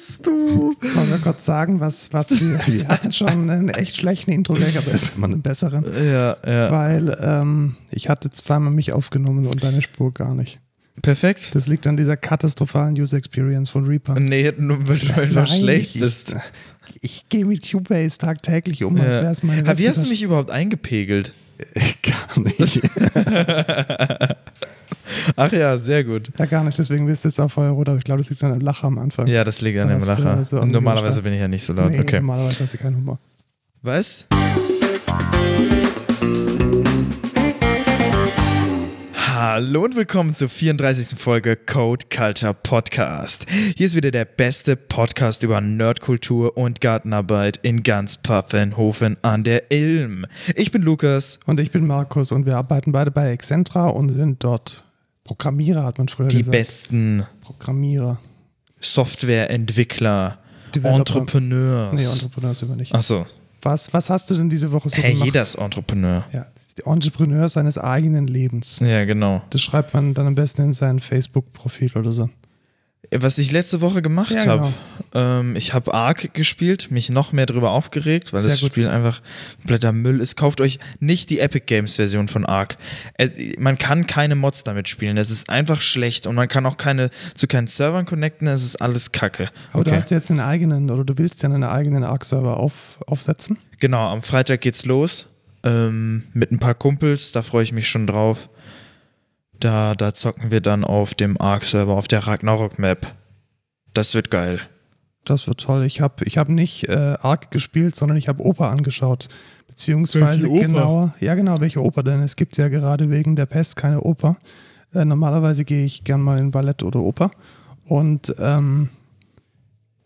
bist du? Wollen wir kurz sagen, was, was wir, hatten schon einen echt schlechten Intro-Gag, aber ist immer einen besseren. Ja, ja. Weil ähm, ich hatte zweimal mich aufgenommen und deine Spur gar nicht. Perfekt. Das liegt an dieser katastrophalen User Experience von Reaper. Nee, nur weil du einfach schlecht ich, bist. Ich, ich gehe mit Cubase tagtäglich um, als wäre es meine Ja. Wie hast du mich überhaupt eingepegelt? Gar nicht. Ach ja, sehr gut. ja, gar nicht. Deswegen bist du jetzt auch Feuerrot, aber ich glaube, das liegt an dem Lacher am Anfang. Ja, das liegt an dem Lacher. nicht normalerweise bin ich ja nicht so laut. nee, Okay. normalerweise hast du keinen Humor. Was? Hallo und willkommen zur 34. Folge Code Culture Podcast. Hier ist wieder der beste Podcast über Nerdkultur und Gartenarbeit in ganz Pfaffenhofen an der Ilm. Ich bin Lukas. Und ich bin Markus und wir arbeiten beide bei Excentra und sind dort Programmierer, hat man früher Die gesagt. besten Programmierer. Softwareentwickler, Developer. Entrepreneurs. Nee, Entrepreneur sind wir nicht. Achso, Was, was hast du denn diese Woche so hey, gemacht? jeder ist Entrepreneur. Ja, Entrepreneur seines eigenen Lebens. Ja, genau. Das schreibt man dann am besten in sein Facebook-Profil oder so. Was ich letzte Woche gemacht Ja, habe, genau. ähm, ich habe Ark gespielt, mich noch mehr darüber aufgeregt, weil Sehr das gut. Spiel einfach kompletter Müll ist. Kauft euch nicht die Epic Games Version von Ark. Äh, man kann keine Mods damit spielen, es ist einfach schlecht und man kann auch keine zu keinen Servern connecten, es ist alles Kacke. Aber du hast ja jetzt einen eigenen, oder du willst ja einen eigenen Arc-Server auf, aufsetzen. Genau, am Freitag geht's los ähm, mit ein paar Kumpels, da freue ich mich schon drauf. Da, da zocken wir dann auf dem Ark-Server, auf der Ragnarok-Map. Das wird geil. Das wird toll. Ich habe ich hab nicht äh, Arc gespielt, sondern ich habe Oper angeschaut. Beziehungsweise Welche Oper? genauer, ja genau, welche Oper, denn es gibt ja gerade wegen der Pest keine Oper. Äh, normalerweise gehe ich gern mal in Ballett oder Oper. Und ähm,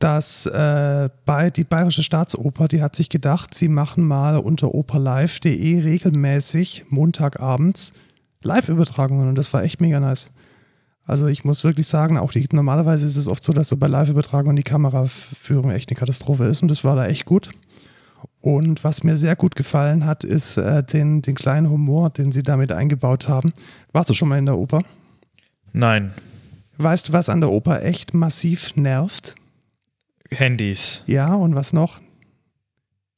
das äh, bei, die Bayerische Staatsoper, die hat sich gedacht, sie machen mal unter operlive.de regelmäßig Montagabends Live-Übertragungen und das war echt mega nice. Also ich muss wirklich sagen, auch die, normalerweise ist es oft so, dass so bei Live-Übertragungen die Kameraführung echt eine Katastrophe ist und das war da echt gut. Und was mir sehr gut gefallen hat, ist äh, den, den kleinen Humor, den sie damit eingebaut haben. Warst du schon mal in der Oper? Nein, Weißt du, was an der Oper echt massiv nervt? Handys, Ja, und was noch?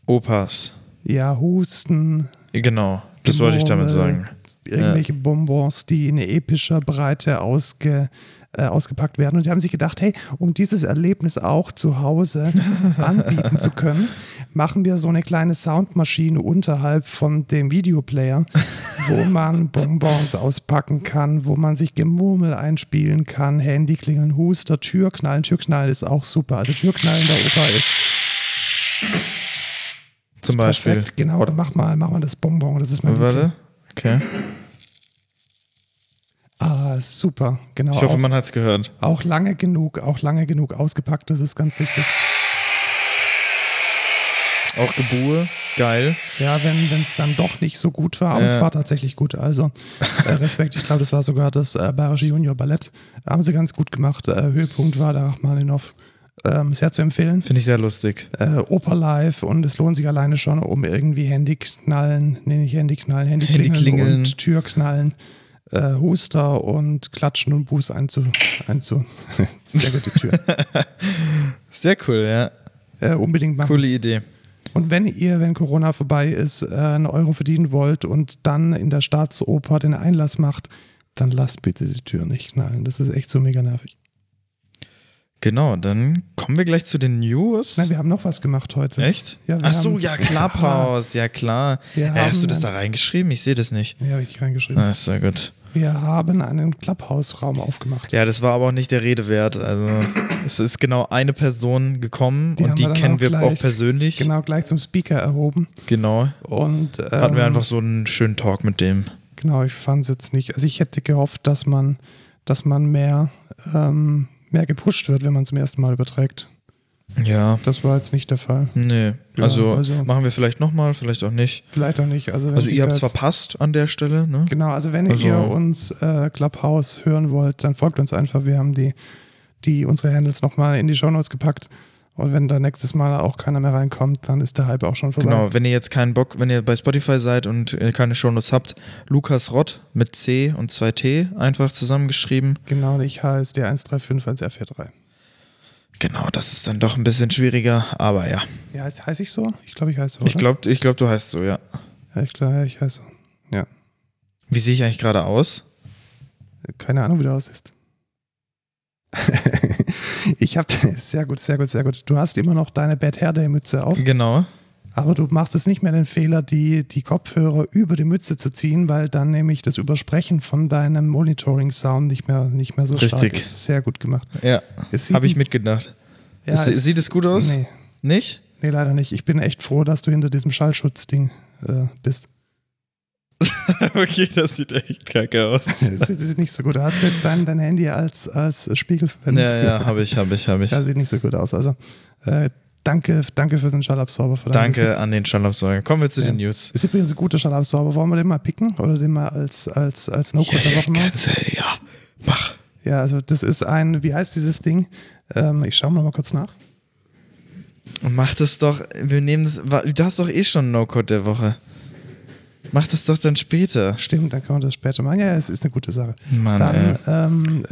Opas. Ja, Husten, Genau, das wollte ich damit Gemurmel, sagen. Irgendwelche Bonbons, die in epischer Breite ausge, äh, ausgepackt werden. Und sie haben sich gedacht, hey, um dieses Erlebnis auch zu Hause anbieten zu können, machen wir so eine kleine Soundmaschine unterhalb von dem Videoplayer, wo man Bonbons auspacken kann, wo man sich Gemurmel einspielen kann, Handy klingeln, Huster, Türknallen. Türknallen ist auch super. Also Türknallen der Oper ist Zum Beispiel. Perfekt. Genau, dann mach mal, mach mal das Bonbon. Das ist mein. Warte. Okay. Ah, super. Genau. Ich hoffe, auch, man hat es gehört. auch lange genug, auch lange genug ausgepackt, das ist ganz wichtig. Auch Gebur. Geil. Ja, wenn es dann doch nicht so gut war, aber Ja. es war tatsächlich gut. Also äh, Respekt, ich glaube, das war sogar das äh, Bayerische Junior Ballett. Haben sie ganz gut gemacht. Äh, Höhepunkt war da Rachmaninow. Ähm, sehr zu empfehlen. Finde ich sehr lustig. Äh, Oper live und es lohnt sich alleine schon, um irgendwie Handyknallen, nee, nicht Handyknallen, Handyklingeln Handyklingeln. und Türknallen, äh, Huster und Klatschen und Buß einzu. einzu sehr gute Tür. Sehr cool, ja. äh, unbedingt machen. Coole Idee. Und wenn ihr, wenn Corona vorbei ist, äh, einen Euro verdienen wollt und dann in der Staatsoper den Einlass macht, dann lasst bitte die Tür nicht knallen. Das ist echt so mega nervig. Genau, dann kommen wir gleich zu den News. Nein, wir haben noch was gemacht heute. Echt? Ja, Ach so, ja, Clubhouse, ja klar. Ja, hast du das da ein- reingeschrieben? Ich sehe das nicht. Ja, richtig reingeschrieben. Ist sehr gut. Wir haben einen Clubhouse-Raum aufgemacht. Ja, das war aber auch nicht der Rede wert. Also, es ist genau eine Person gekommen Die und die wir kennen auch wir gleich- auch persönlich. Genau, gleich zum Speaker erhoben. Genau. Und ähm, Hatten wir einfach so einen schönen Talk mit dem. Genau, ich fand es jetzt nicht. Also ich hätte gehofft, dass man, dass man mehr, ähm, mehr gepusht wird, wenn man zum ersten Mal überträgt. Ja. Das war jetzt nicht der Fall. Nee. Ja, also, also- machen wir vielleicht nochmal, vielleicht auch nicht. Vielleicht auch nicht. Also, Also ihr habt es verpasst an der Stelle, ne? Genau, also wenn Also- ihr uns äh, Clubhouse hören wollt, dann folgt uns einfach. Wir haben die, die unsere Handles nochmal in die Shownotes gepackt. Und wenn da nächstes Mal auch keiner mehr reinkommt, dann ist der Hype auch schon vorbei. Genau, wenn ihr jetzt keinen Bock, wenn ihr bei Spotify seid und äh, keine Shownotes habt, Lukas Rott mit C und 2T einfach zusammengeschrieben. Genau, ich heiße der 135 1R43. Genau, das ist dann doch ein bisschen schwieriger, aber ja. Ja, heißt, heiße ich so? Ich glaube, ich heiße so. Ich oder? glaube, ich glaub, du heißt so, ja. Ja, ich glaube, ich heiße so. Ja. Wie sehe ich eigentlich gerade aus? Keine Ahnung, wie du aussiehst. ich habe sehr gut, sehr gut, sehr gut. Du hast immer noch deine Bad Hair Day Mütze auf, Genau. aber du machst es nicht mehr den Fehler, die, die Kopfhörer über die Mütze zu ziehen, weil dann nämlich das Übersprechen von deinem Monitoring Sound nicht mehr, nicht mehr so stark Richtig. ist. Sehr gut gemacht. Ja, Es habe ich mitgedacht. Ja, Es- sieht es gut aus? Nee, Nicht? nee, leider nicht. Ich bin echt froh, dass du hinter diesem Schallschutzding äh, bist. okay, das sieht echt kacke aus. Das sieht, das nicht so gut. Du hast jetzt dein, dein Handy als, als Spiegel verwendet. Ja, ja, habe ich, habe ich, habe ich. Ja, sieht nicht so gut aus. Also äh, danke, danke für den Schallabsorber. Für Danke Gesicht. an den Schallabsauger. Kommen wir zu Ja. den News. Ist übrigens ein guter Schallabsorber. Wollen wir den mal picken oder den mal als, als, als No-Code der Woche machen? Ja, mach. Ja, also das ist ein, wie heißt dieses Ding? Ähm, ich schaue mal, mal kurz nach. Mach das doch, wir nehmen das, du hast doch eh schon No-Code der Woche. Mach das doch dann später. Stimmt, dann kann man das später machen. Ja, es ist eine gute Sache. Mann, Dann, ähm,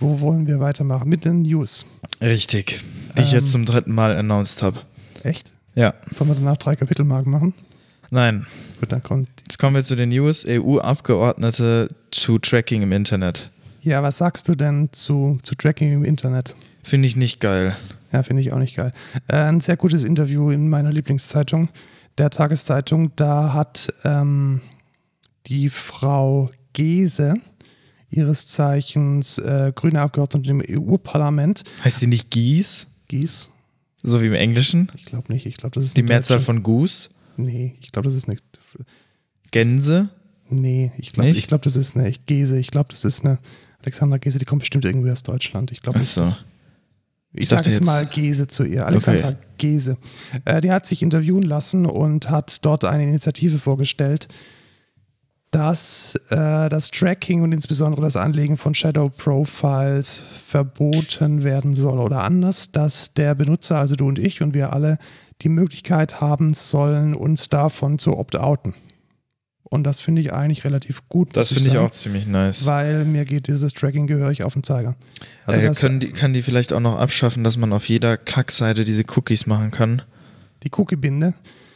wo wollen wir weitermachen? Mit den News. Richtig. Die ich Ähm. jetzt zum dritten Mal announced habe. Echt? Ja. Sollen wir danach drei Kapitelmarken machen? Nein. Gut, dann kommt. Jetzt kommen wir zu den News. EU-Abgeordnete zu Tracking im Internet. Ja, was sagst du denn zu, zu Tracking im Internet? Finde ich nicht geil. Ja, finde ich auch nicht geil. Äh, ein sehr gutes Interview in meiner Lieblingszeitung, der Tageszeitung. Da hat ähm, die Frau Gese, ihres Zeichens äh, grüne Abgeordnete im EU-Parlament, Heißt die nicht Gies? Gies, So wie im Englischen? ich glaube nicht, ich glaube, das ist Die Mehrzahl von Goose? Nee, ich glaube, das ist eine. Gänse? Nee, ich glaube, ich glaube, das ist eine Gese. Ich glaube, das ist eine Alexandra Gese, die kommt bestimmt irgendwie aus Deutschland. Ich glaube, das so. ist. Ich Ich sage jetzt- mal Gese zu ihr. Alexandra Okay. Gese. Äh, die hat sich interviewen lassen und hat dort eine Initiative vorgestellt, dass äh, das Tracking und insbesondere das Anlegen von Shadow Profiles verboten werden soll. Oder anders, dass der Benutzer, also du und ich und wir alle, die Möglichkeit haben sollen, uns davon zu opt-outen. Und das finde ich eigentlich relativ gut. Das finde ich sagen, auch ziemlich nice. Weil mir geht dieses Tracking gehörig auf den Zeiger. Also äh, können die, kann die vielleicht auch noch abschaffen, dass man auf jeder Kackseite diese Cookies machen kann? die Cookie-Binde.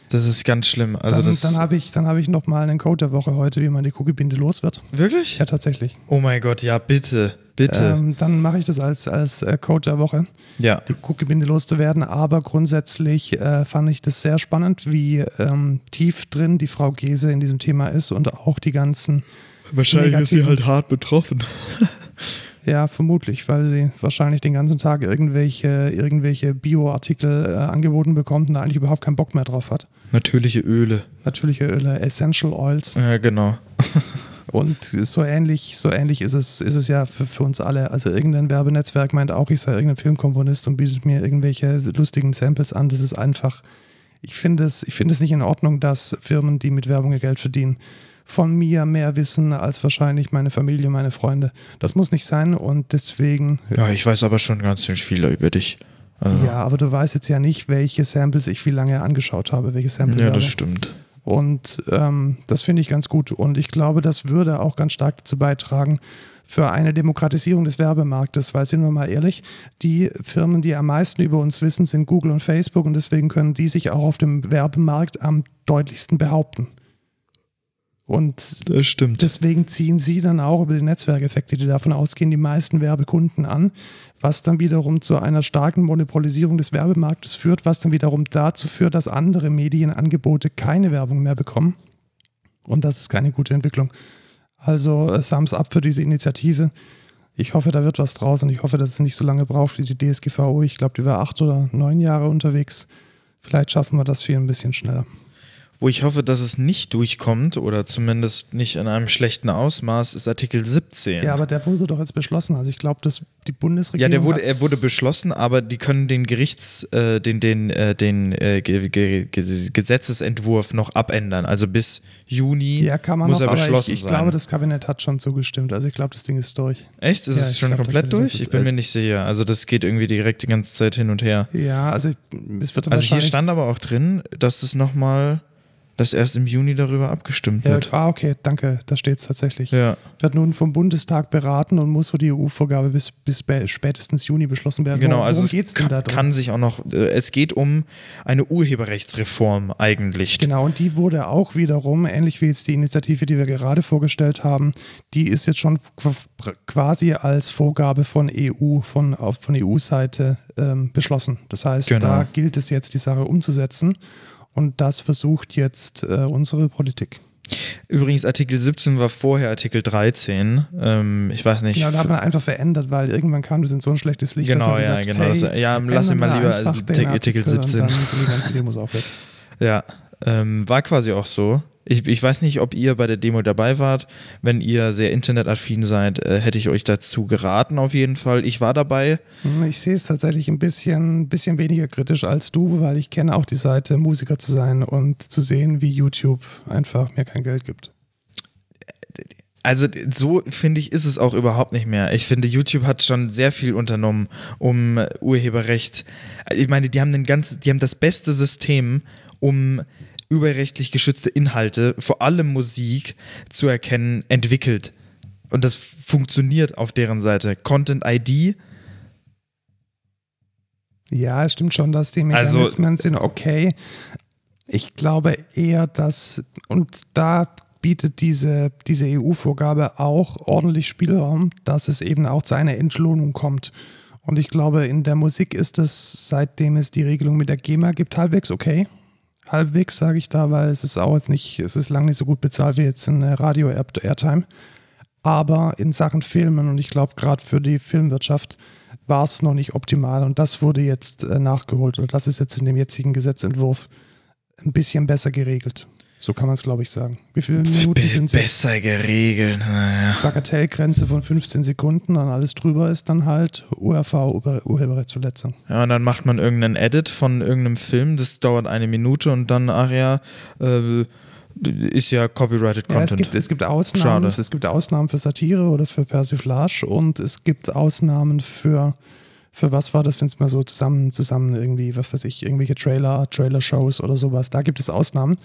Das ist ganz schlimm. Also dann dann habe ich, dann hab ich nochmal einen Code der Woche heute, wie man die Cookie-Binde los wird. wirklich? Ja, tatsächlich. Oh mein Gott, ja bitte, bitte. Ähm, dann mache ich das als, als äh, Code der Woche, ja, die Cookie-Binde loszuwerden. Aber grundsätzlich äh, fand ich das sehr spannend, wie ähm, tief drin die Frau Gese in diesem Thema ist und auch die ganzen, wahrscheinlich ist sie halt hart betroffen. ja, vermutlich, weil sie wahrscheinlich den ganzen Tag irgendwelche, irgendwelche Bio-Artikel äh, angeboten bekommt und eigentlich überhaupt keinen Bock mehr drauf hat. Natürliche Öle. Natürliche Öle, Essential Oils. Ja, genau. Und so ähnlich, so ähnlich ist es, ist es ja für, für uns alle. Also irgendein Werbenetzwerk meint auch, ich sei irgendein Filmkomponist und bietet mir irgendwelche lustigen Samples an. Das ist einfach, ich finde es, ich finde es nicht in Ordnung, dass Firmen, die mit Werbung ihr Geld verdienen, von mir mehr wissen als wahrscheinlich meine Familie, meine Freunde. Das muss nicht sein und deswegen, Ja, ich weiß aber schon ganz schön viel über dich. Also, ja, aber du weißt jetzt ja nicht, welche Samples ich wie lange angeschaut habe, welche Samples. ja, das stimmt. Und ähm, das finde ich ganz gut. Und ich glaube, das würde auch ganz stark dazu beitragen für eine Demokratisierung des Werbemarktes, weil sind wir mal ehrlich, die Firmen, die am meisten über uns wissen, sind Google und Facebook und deswegen können die sich auch auf dem Werbemarkt am deutlichsten behaupten. Und Das stimmt. Deswegen ziehen sie dann auch über die Netzwerkeffekte, die davon ausgehen, die meisten Werbekunden an, was dann wiederum zu einer starken Monopolisierung des Werbemarktes führt, was dann wiederum dazu führt, dass andere Medienangebote keine Werbung mehr bekommen. Und das ist keine gute Entwicklung. Also äh, Thumbs up für diese Initiative. Ich hoffe, da wird was draus und ich hoffe, dass es nicht so lange braucht wie die DSGVO. Ich glaube, die war acht oder neun Jahre unterwegs. Vielleicht schaffen wir das viel ein bisschen schneller. Wo ich hoffe, dass es nicht durchkommt oder zumindest nicht in einem schlechten Ausmaß, ist Artikel 17. Ja, aber der wurde doch jetzt beschlossen. Also ich glaube, dass die Bundesregierung. Ja, der wurde, er wurde beschlossen, aber die können den Gerichts, äh, den, den, äh, den äh, Ge Ge Ge Gesetzesentwurf noch abändern. Also bis Juni Ja, kann man muss noch, er beschlossen ich, ich sein. glaube, das Kabinett hat schon zugestimmt. Also ich glaube, das Ding ist durch. Echt? Ist Ja, es ich schon glaub komplett durch? Ich bin mir nicht sicher. Also das geht irgendwie direkt die ganze Zeit hin und her. Ja, also es wird Also hier stand aber auch drin, dass das nochmal, dass erst im Juni darüber abgestimmt Ja, wird. ah, okay, danke, da steht es tatsächlich. Ja. Wird nun vom Bundestag beraten und muss für die EU-Vorgabe bis, bis spä- spätestens Juni beschlossen werden. Genau, Worum, also es geht's denn kann, kann sich auch noch, äh, es geht um eine Urheberrechtsreform eigentlich. Genau, und die wurde auch wiederum, ähnlich wie jetzt die Initiative, die wir gerade vorgestellt haben, die ist jetzt schon qu- quasi als Vorgabe von EU, von, von EU-Seite ähm, beschlossen. Das heißt, Genau. da gilt es jetzt, die Sache umzusetzen. Und das versucht jetzt äh, unsere Politik. Übrigens, Artikel 17 war vorher Artikel 13. Ähm, ich weiß nicht. Ja, da hat man einfach verändert, weil irgendwann kam das in so ein schlechtes Licht. Genau, ja, gesagt, genau. Hey, Das- ja, lass ihn mal lieber Artikel und 17. Dann sind die ganze Demos auch weg. Ja, ähm, war quasi auch so. Ich, ich weiß nicht, ob ihr bei der Demo dabei wart. Wenn ihr sehr internetaffin seid, äh, hätte ich euch dazu geraten auf jeden Fall. Ich war dabei. Hm, Ich sehe es tatsächlich ein bisschen, bisschen weniger kritisch als du, weil ich kenne auch die Seite, Musiker zu sein und zu sehen, wie YouTube einfach mir kein Geld gibt. Also so finde ich, ist es auch überhaupt nicht mehr. Ich finde, YouTube hat schon sehr viel unternommen, um Urheberrecht. Ich meine, die haben den ganz, die haben das beste System, um urheberrechtlich geschützte Inhalte, vor allem Musik, zu erkennen, entwickelt. Und das funktioniert auf deren Seite. Content ID, Ja, es stimmt schon, dass die Also- Mechanismen sind okay. Ich glaube eher, dass, und da bietet diese, diese EU-Vorgabe auch ordentlich Spielraum, dass es eben auch zu einer Entlohnung kommt. Und ich glaube, in der Musik ist es, seitdem es die Regelung mit der GEMA gibt, halbwegs okay. Halbwegs sage ich da, weil es ist auch jetzt nicht, es ist lange nicht so gut bezahlt wie jetzt in Radio-Airtime. Aber in Sachen Filmen und ich glaube gerade für die Filmwirtschaft war es noch nicht optimal und das wurde jetzt äh, nachgeholt oder das ist jetzt in dem jetzigen Gesetzentwurf ein bisschen besser geregelt. So kann man es, glaube ich, sagen. Wie viele Minuten be sind es? besser geregelt. Naja. Bagatellgrenze von 15 Sekunden und alles drüber ist dann halt URV, Ur Urheberrechtsverletzung. Ja, und dann macht man irgendeinen Edit von irgendeinem Film, das dauert eine Minute und dann, ach ja, äh, ist ja copyrighted Ja, es Content. gibt, es gibt Ausnahmen. Schade. Es gibt Ausnahmen für Satire oder für Persiflage und es gibt Ausnahmen für, für was war das, wenn es mal so zusammen, zusammen irgendwie, was weiß ich, irgendwelche Trailer, Trailer-Shows oder sowas. Da gibt es Ausnahmen.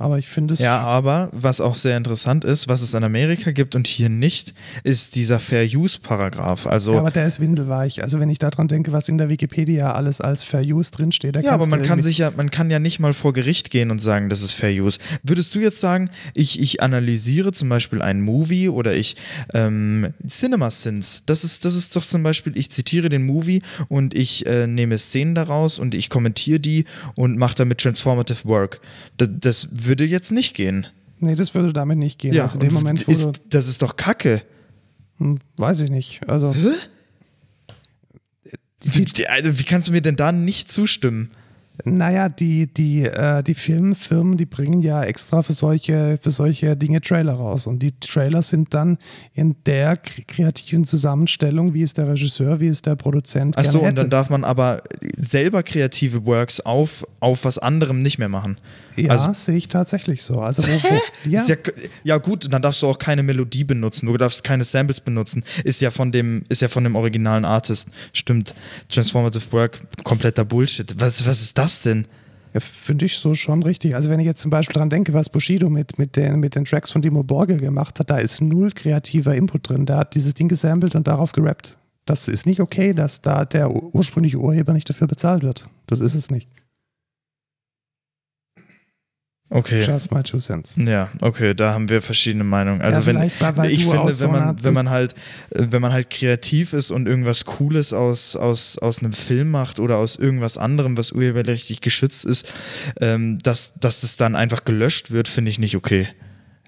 Aber ich finde es. Ja, aber was auch sehr interessant ist, was es in Amerika gibt und hier nicht, ist dieser Fair Use Paragraph. Also Ja, aber der ist windelweich. Also wenn ich daran denke, was in der Wikipedia alles als Fair Use drinsteht, da Ja, aber man kann sich ja, man kann ja nicht mal vor Gericht gehen und sagen, das ist Fair Use. Würdest du jetzt sagen, ich, ich analysiere zum Beispiel einen Movie oder ich ähm, Cinema Sins, das ist, das ist doch zum Beispiel, ich zitiere den Movie und ich äh, nehme Szenen daraus und ich kommentiere die und mache damit Transformative Work. Das, das würde jetzt nicht gehen. Nee, das würde damit nicht gehen. Ja, also in dem Moment, wo ist, das ist doch Kacke. hm, weiß ich nicht. Also Wie, also, wie kannst du mir denn da nicht zustimmen? Naja, die, die, äh, die Filmfirmen, die bringen ja extra für solche, für solche Dinge Trailer raus. Und die Trailer sind dann in der kre- kreativen Zusammenstellung, wie es der Regisseur, wie es der Produzent Achso, und dann darf man aber selber kreative Works auf, auf was anderem nicht mehr machen. ja, also- sehe ich tatsächlich so. Also ja, ja, ja gut, dann darfst du auch keine Melodie benutzen, du darfst keine Samples benutzen. Ist ja von dem, ist ja von dem originalen Artist. Stimmt. Transformative Work, kompletter Bullshit. Was, was ist das denn? ja finde ich so schon richtig. Also wenn ich jetzt zum Beispiel dran denke, was Bushido mit, mit, den, mit den Tracks von Dimo Borgel gemacht hat, da ist null kreativer Input drin. Der hat dieses Ding gesampelt und darauf gerappt. Das ist nicht okay, dass da der ursprüngliche Urheber nicht dafür bezahlt wird. Das ist es nicht. Okay. Just my two cents. Ja, okay, da haben wir verschiedene Meinungen. Also Ja, wenn ich finde, wenn man, wenn man halt, äh, wenn man halt kreativ ist und irgendwas Cooles aus, aus, aus einem Film macht oder aus irgendwas anderem, was urheberrechtlich geschützt ist, ähm, dass, dass das dann einfach gelöscht wird, finde ich nicht okay.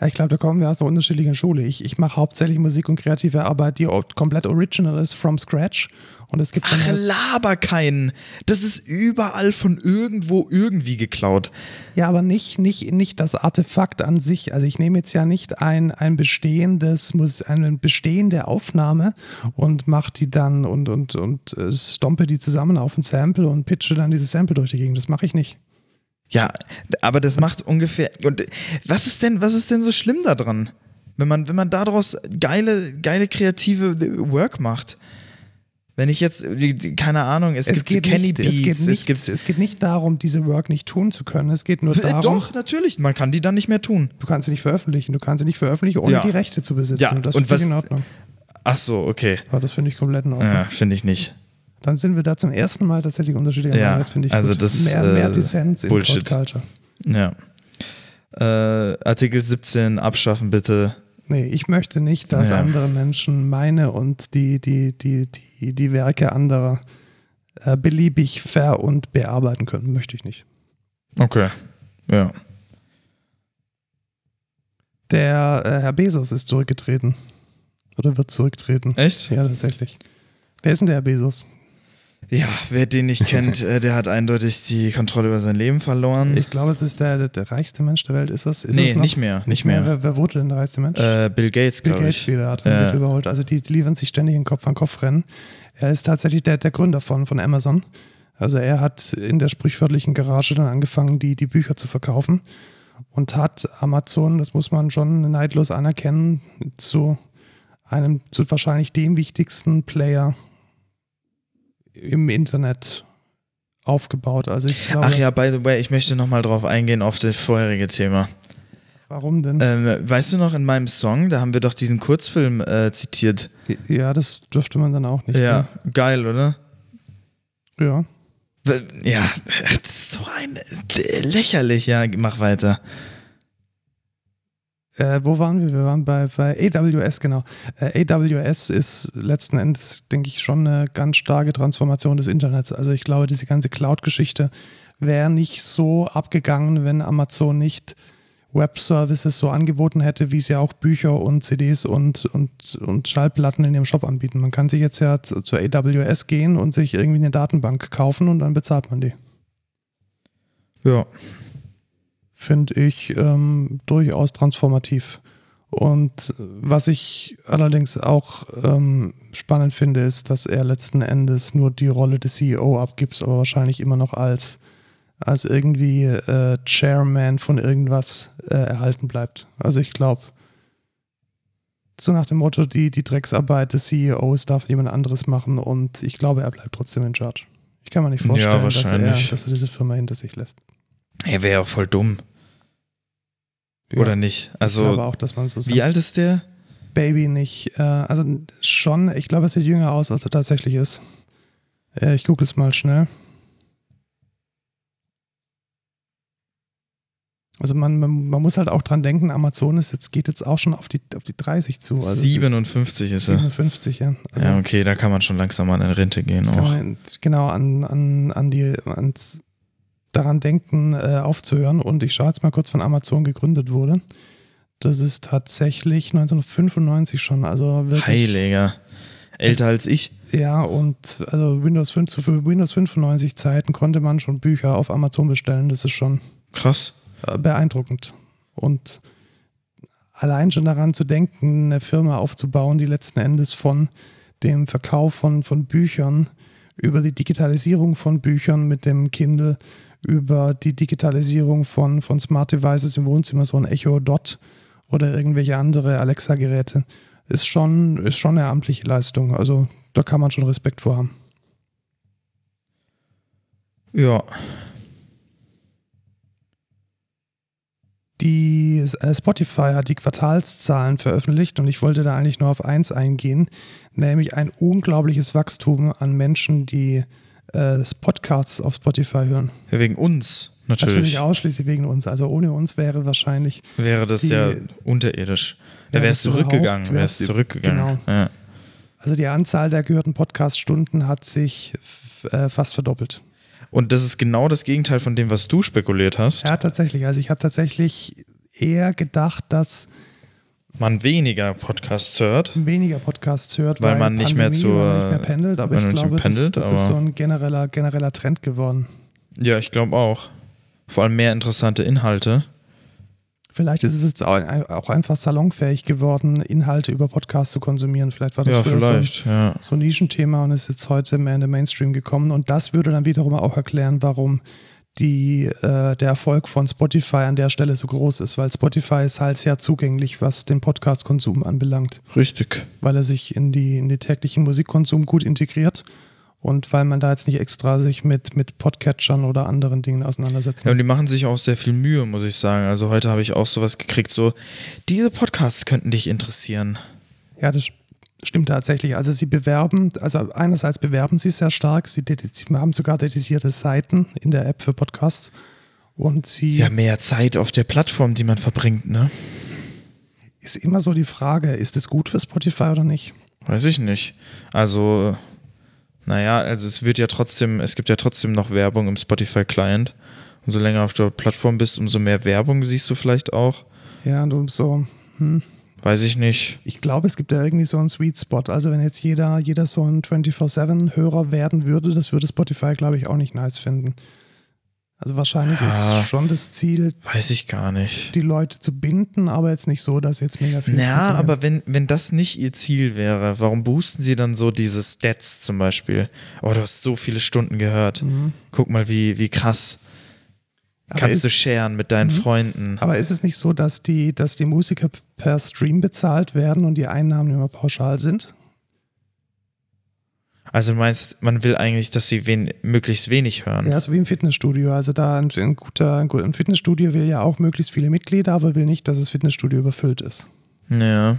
Ja, ich glaube, da kommen wir aus einer unterschiedlichen Schule. Ich, ich mache hauptsächlich Musik und kreative Arbeit, die komplett original ist, from scratch. Und es gibt Ach, halt, laber keinen. Das ist überall von irgendwo irgendwie geklaut. ja, aber nicht, nicht, nicht das Artefakt an sich. Also ich nehme jetzt ja nicht ein, ein bestehendes, eine bestehende Aufnahme und mache die dann und, und, und äh, stompe die zusammen auf ein Sample und pitche dann dieses Sample durch die Gegend. Das mache ich nicht. Ja, aber das macht ungefähr. Und was ist denn, was ist denn so schlimm daran? Wenn man, wenn man daraus geile, geile kreative Work macht. Wenn ich jetzt, keine Ahnung, es, gibt geht Kenny nicht, Beats, es, geht nicht, es gibt. es geht nicht darum, diese Work nicht tun zu können. Es geht nur Äh, darum, Doch, natürlich, man kann die dann nicht mehr tun. du kannst sie nicht veröffentlichen. Du kannst sie nicht veröffentlichen, ohne Ja. die Rechte zu besitzen. Ja, das finde ich in Ordnung. Ach so, okay. Ja, das finde ich komplett in Ordnung. Ja, finde ich nicht. Dann sind wir da zum ersten Mal tatsächlich unterschiedlicher Ja, Meinung. Das finde ich also gut. das, mehr, mehr äh, Dissens in Bullshit. Culture. Ja. Äh, Artikel 17 abschaffen bitte. Nee, ich möchte nicht, dass Ja. andere Menschen meine und die, die, die, die, die Werke anderer äh, beliebig ver- und bearbeiten können. Möchte ich nicht. Okay. Ja. Der äh, Herr Bezos ist zurückgetreten. Oder wird zurücktreten. Echt? Ja, tatsächlich. Wer ist denn der Herr Bezos? Ja, wer den nicht kennt, äh, der hat eindeutig die Kontrolle über sein Leben verloren. Ich glaube, es ist der, der, reichste Mensch der Welt. Ist das? Ist nee, noch? nicht mehr, nicht mehr. Wer, wer wurde denn der reichste Mensch? Äh, Bill Gates, Bill glaube Gates ich. wieder hat ihn mit überholt. Also die, die liefern sich ständig in Kopf an Kopf rennen. Er ist tatsächlich der, der Gründer von, von Amazon. Also er hat in der sprichwörtlichen Garage dann angefangen, die, die Bücher zu verkaufen und hat Amazon, das muss man schon neidlos anerkennen, zu einem, zu wahrscheinlich dem wichtigsten Player im Internet aufgebaut. Also ich glaube, Ach ja, by the way, ich möchte nochmal drauf eingehen auf das vorherige Thema. warum denn? Ähm, weißt du noch, in meinem Song, da haben wir doch diesen Kurzfilm äh, zitiert. ja, das dürfte man dann auch nicht. Ja, geil, oder? Ja. Ja, das ist so ein äh, lächerlich, ja, mach weiter. Äh, wo waren wir? Wir waren bei, bei AWS, genau. Äh, AWS ist letzten Endes, denke ich, schon eine ganz starke Transformation des Internets. Also ich glaube, diese ganze Cloud-Geschichte wäre nicht so abgegangen, wenn Amazon nicht Web-Services so angeboten hätte, wie sie auch Bücher und CDs und, und, und Schallplatten in ihrem Shop anbieten. Man kann sich jetzt ja zu- zur AWS gehen und sich irgendwie eine Datenbank kaufen und dann bezahlt man die. Ja, finde ich ähm, durchaus transformativ. Und was ich allerdings auch ähm, spannend finde, ist, dass er letzten Endes nur die Rolle des CEO abgibt, aber wahrscheinlich immer noch als, als irgendwie äh, Chairman von irgendwas äh, erhalten bleibt. Also ich glaube, so nach dem Motto, die, die Drecksarbeit des CEOs darf jemand anderes machen und ich glaube, er bleibt trotzdem in Charge. Ich kann mir nicht Ja, vorstellen, dass, er, dass er diese Firma hinter sich lässt. er wäre ja voll dumm, Ja. oder nicht? ich glaube Also, auch, dass man so wie alt ist der? Baby nicht, äh, also schon, ich glaube, er sieht jünger aus, als er tatsächlich ist. Äh, ich google es mal schnell. Also man, man, man muss halt auch dran denken, Amazon ist jetzt, geht jetzt auch schon auf die, auf die 30 zu. Also es ist 57 ist er. 57, ja. Also Ja, okay, da kann man schon langsam an eine Rente gehen auch. man genau an, an, an die, ans daran denken, äh, aufzuhören. Und ich schaue jetzt mal kurz, wann Amazon gegründet wurde. Das ist tatsächlich 1995 schon. Also wirklich. Heiliger. Älter als ich. Ja, und also Windows 5 zu Windows 95 Zeiten konnte man schon Bücher auf Amazon bestellen. Das ist schon Krass. äh, beeindruckend. Und allein schon daran zu denken, eine Firma aufzubauen, die letzten Endes von dem Verkauf von, von Büchern über die Digitalisierung von Büchern mit dem Kindle, über die Digitalisierung von, von Smart Devices im Wohnzimmer, so ein Echo Dot oder irgendwelche andere Alexa-Geräte, ist schon, ist schon eine amtliche Leistung. Also da kann man schon Respekt vor haben. Ja. Die äh, Spotify hat die Quartalszahlen veröffentlicht und ich wollte da eigentlich nur auf eins eingehen, nämlich ein unglaubliches Wachstum an Menschen, die äh, Podcasts auf Spotify hören. ja wegen uns Natürlich natürlich. ausschließlich wegen uns. Also ohne uns wäre wahrscheinlich Wäre das Die- ja unterirdisch. Da Ja, wäre es zurückgegangen. Wäre es zurückgegangen. Ja. Also die Anzahl der gehörten Podcast-Stunden hat sich äh, fast verdoppelt. Und das ist genau das Gegenteil von dem, was du spekuliert hast. Ja, tatsächlich. Also ich habe tatsächlich eher gedacht, dass Man weniger Podcasts hört. weniger Podcasts hört, Weil man nicht mehr Pandemie, zur- weil man nicht mehr pendelt. Aber weil ich mehr glaube, pendelt, das, das ist so ein genereller, genereller Trend geworden. Ja, ich glaube auch. Vor allem mehr interessante Inhalte. Vielleicht ist es jetzt auch, einfach salonfähig geworden, Inhalte über Podcasts zu konsumieren. Vielleicht war das Ja, früher so. Ja. so ein Nischenthema und ist jetzt heute mehr in den Mainstream gekommen. Und das würde dann wiederum auch erklären, warum die, äh, der Erfolg von Spotify an der Stelle so groß ist, weil Spotify ist halt sehr zugänglich, was den Podcast-Konsum anbelangt. Richtig. Weil er sich in die, in den täglichen Musikkonsum gut integriert und weil man da jetzt nicht extra sich mit, mit Podcatchern oder anderen Dingen auseinandersetzt. Ja, und die machen sich auch sehr viel Mühe, muss ich sagen. Also heute habe ich auch sowas gekriegt, so, diese Podcasts könnten dich interessieren. Ja, das stimmt tatsächlich. Also sie bewerben, also einerseits bewerben sie sehr stark, sie, sie haben sogar dedizierte Seiten in der App für Podcasts. Und sie. Ja, mehr Zeit auf der Plattform, die man verbringt, ne? Ist immer so die Frage, ist es gut für Spotify oder nicht? Weiß ich nicht. Also, naja, also es wird ja trotzdem, es gibt ja trotzdem noch Werbung im Spotify-Client. Umso länger auf der Plattform bist, umso mehr Werbung siehst du vielleicht auch. Ja, und umso. Hm. Weiß ich nicht. Ich glaube, es gibt ja irgendwie so einen Sweet Spot. Also wenn jetzt jeder, jeder so ein 24-7-Hörer werden würde, das würde Spotify, glaube ich, auch nicht nice finden. Also wahrscheinlich ja, ist schon das Ziel, weiß ich gar nicht, die Leute zu binden, aber jetzt nicht so, dass jetzt mega viel. Ja, aber wenn, wenn das nicht ihr Ziel wäre, warum boosten sie dann so diese Stats zum Beispiel? Oh, du hast so viele Stunden gehört. Mhm. Guck mal, wie, wie krass. Aber Kannst du sharen mit deinen mhm. Freunden. Aber ist es nicht so, dass die, dass die Musiker per Stream bezahlt werden und die Einnahmen immer pauschal sind? Also du meinst, man will eigentlich, dass sie wen, möglichst wenig hören? Ja, so wie im Fitnessstudio. Also da ein, ein guter, ein Fitnessstudio will ja auch möglichst viele Mitglieder, aber will nicht, dass das Fitnessstudio überfüllt ist. Ja.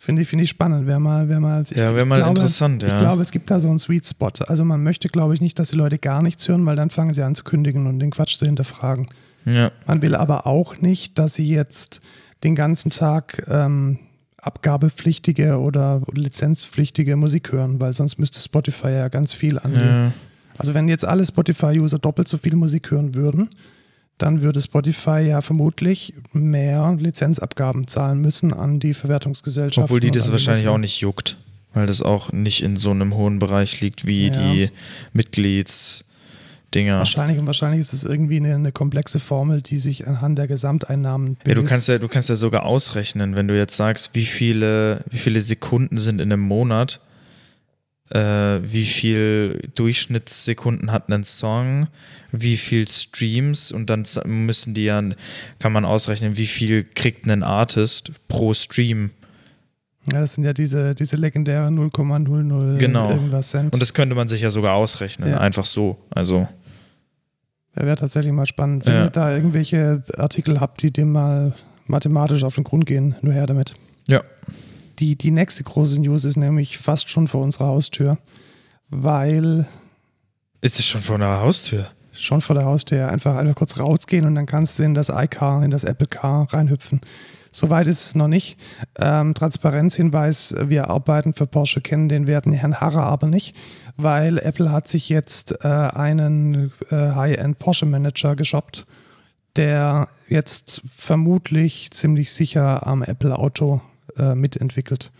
Finde ich, finde ich spannend. Wäre mal, wär mal, ja, wäre mal glaube, interessant, ja. Ich glaube, es gibt da so einen Sweet Spot. Also man möchte, glaube ich, nicht, dass die Leute gar nichts hören, weil dann fangen sie an zu kündigen und den Quatsch zu hinterfragen. Ja. Man will aber auch nicht, dass sie jetzt den ganzen Tag ähm, abgabepflichtige oder lizenzpflichtige Musik hören, weil sonst müsste Spotify ja ganz viel annehmen. Ja. Also wenn jetzt alle Spotify-User doppelt so viel Musik hören würden, dann würde Spotify ja vermutlich mehr Lizenzabgaben zahlen müssen an die Verwertungsgesellschaft. Obwohl die das wahrscheinlich auch nicht juckt, weil das auch nicht in so einem hohen Bereich liegt wie ja. die Mitglieds. Dinger. Wahrscheinlich und wahrscheinlich ist es irgendwie eine, eine, komplexe Formel, die sich anhand der Gesamteinnahmen bemisst. Ja, du kannst ja, du kannst ja sogar ausrechnen, wenn du jetzt sagst, wie viele, wie viele Sekunden sind in einem Monat, wie viel Durchschnittssekunden hat ein Song, wie viel Streams und dann müssen die ja, kann man ausrechnen, wie viel kriegt ein Artist pro Stream. Ja, das sind ja diese, diese legendären 0,00 genau. irgendwas Cent. Und das könnte man sich ja sogar ausrechnen, ja. einfach so. Also. Ja, wäre tatsächlich mal spannend. Wenn ja. ihr da irgendwelche Artikel habt, die dem mal mathematisch auf den Grund gehen, nur her damit. Ja. Die, die nächste große News ist nämlich fast schon vor unserer Haustür, weil. Ist es schon vor unserer Haustür? Schon vor der Haustür. Einfach, einfach kurz rausgehen und dann kannst du in das iCar, in das Apple Car reinhüpfen. Soweit ist es noch nicht. Ähm, Transparenzhinweis, wir arbeiten für Porsche, kennen den werten Herrn Harrer aber nicht, weil Apple hat sich jetzt äh, einen äh, High-End Porsche Manager geshoppt, der jetzt vermutlich ziemlich sicher am Apple Auto äh, mitentwickelt.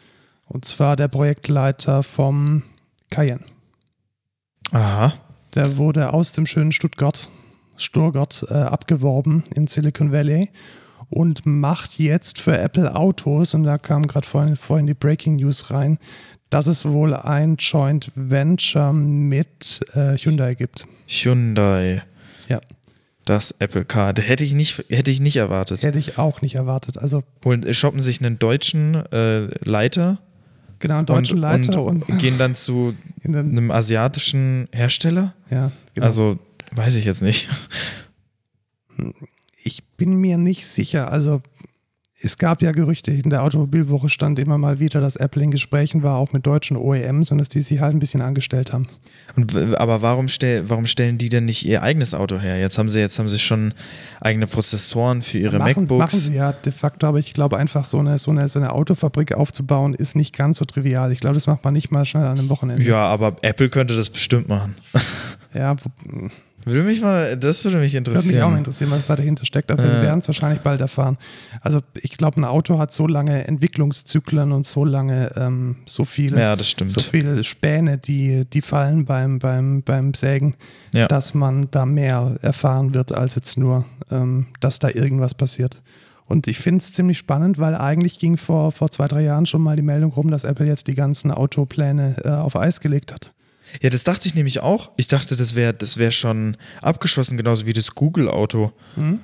Und zwar der Projektleiter vom Cayenne. Aha. Der wurde aus dem schönen Stuttgart, Stuttgart, äh, abgeworben in Silicon Valley und macht jetzt für Apple Autos, und da kam gerade vorhin, vorhin die Breaking News rein, dass es wohl ein Joint Venture mit äh, Hyundai gibt. Hyundai. Ja. Das Apple Car. Das hätte ich nicht, hätte ich nicht erwartet. Hätte ich auch nicht erwartet. Also Holen, shoppen sich einen deutschen äh, Leiter. Genau, einen deutschen und, Leiter und, und, gehen dann zu einem asiatischen Hersteller. Ja, genau. Also weiß ich jetzt nicht. Ich bin mir nicht sicher. Also es gab ja Gerüchte, in der Automobilwoche stand immer mal wieder, dass Apple in Gesprächen war, auch mit deutschen OEMs und dass die sich halt ein bisschen angestellt haben. Und, aber warum, stell, warum stellen die denn nicht ihr eigenes Auto her? Jetzt haben sie, jetzt haben sie schon eigene Prozessoren für ihre machen, MacBooks. Machen sie ja de facto, aber ich glaube einfach, so eine, so, eine, so eine Autofabrik aufzubauen, ist nicht ganz so trivial. Ich glaube, das macht man nicht mal schnell an einem Wochenende. Ja, aber Apple könnte das bestimmt machen. Ja, würde mich mal, das würde mich interessieren. Würde mich auch mal interessieren, was da dahinter steckt, aber äh. wir werden es wahrscheinlich bald erfahren. Also ich glaube, ein Auto hat so lange Entwicklungszyklen und so lange, ähm, so viele, ja, so viele Späne, die, die fallen beim, beim, beim Sägen, ja. dass man da mehr erfahren wird, als jetzt nur, ähm, dass da irgendwas passiert. Und ich finde es ziemlich spannend, weil eigentlich ging vor, vor zwei, drei Jahren schon mal die Meldung rum, dass Apple jetzt die ganzen Autopläne äh, auf Eis gelegt hat. Ja, das dachte ich nämlich auch. Ich dachte, das wäre das wär schon abgeschlossen, genauso wie das Google-Auto. Hm?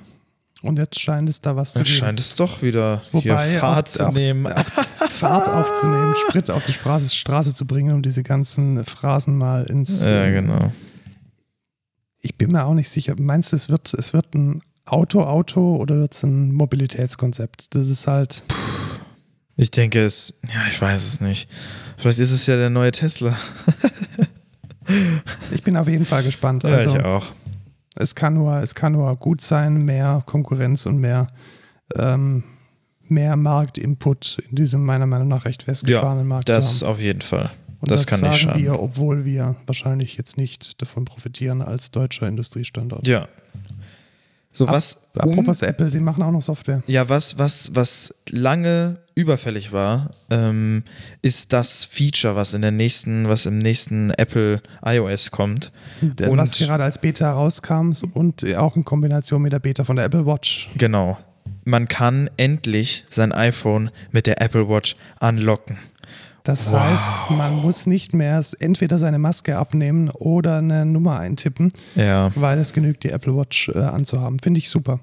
Und jetzt scheint es da was zu geben. scheint es doch wieder Wobei Fahrt zu nehmen. Fahrt aufzunehmen, Sprit auf die Straße, Straße zu bringen und diese ganzen Phrasen mal ins. Ja, genau. Ich bin mir auch nicht sicher. Meinst du, es wird, es wird ein Auto-Auto oder wird es ein Mobilitätskonzept? Das ist halt. Ich denke es, ja, ich weiß es nicht. Vielleicht ist es ja der neue Tesla. Ich bin auf jeden Fall gespannt. Ja, Also, ich auch. es kann nur, es kann nur gut sein, mehr Konkurrenz und mehr, ähm, mehr Marktinput in diesem meiner Meinung nach recht festgefahrenen Markt Das zu haben. auf jeden Fall. Und das kann sagen nicht schaden. wir, obwohl wir wahrscheinlich jetzt nicht davon profitieren als deutscher Industriestandort. Ja. So Ab- was um, Apropos Apple, sie machen auch noch Software. ja, was, was, was lange überfällig war, ähm, ist das Feature, was in der nächsten, was im nächsten Apple iOS kommt. Der- Und- was gerade als Beta rauskam und auch in Kombination mit der Beta von der Apple Watch. Genau. Man kann endlich sein iPhone mit der Apple Watch unlocken. Das heißt, man muss nicht mehr entweder seine Maske abnehmen oder eine Nummer eintippen, Ja. weil es genügt, die Apple Watch äh, anzuhaben. Finde ich super.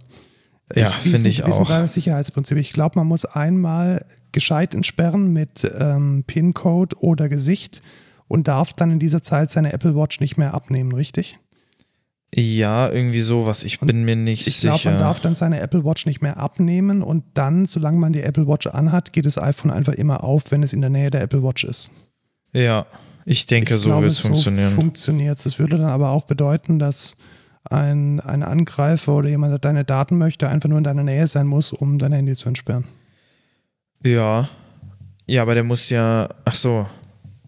Ja, finde ich auch. das Sicherheitsprinzip. Ich glaube, man muss einmal gescheit entsperren mit ähm, PIN-Code oder Gesicht und darf dann in dieser Zeit seine Apple Watch nicht mehr abnehmen, richtig? Ja, irgendwie sowas. Ich bin mir nicht Ich glaube, sicher. man darf dann seine Apple Watch nicht mehr abnehmen und dann, solange man die Apple Watch anhat, geht das iPhone einfach immer auf, wenn es in der Nähe der Apple Watch ist. ja, ich denke, ich so glaube, wird es funktionieren. So funktioniert Das würde dann aber auch bedeuten, dass ein, ein Angreifer oder jemand, der deine Daten möchte, einfach nur in deiner Nähe sein muss, um dein Handy zu entsperren. ja. Ja, aber der muss ja, ach so,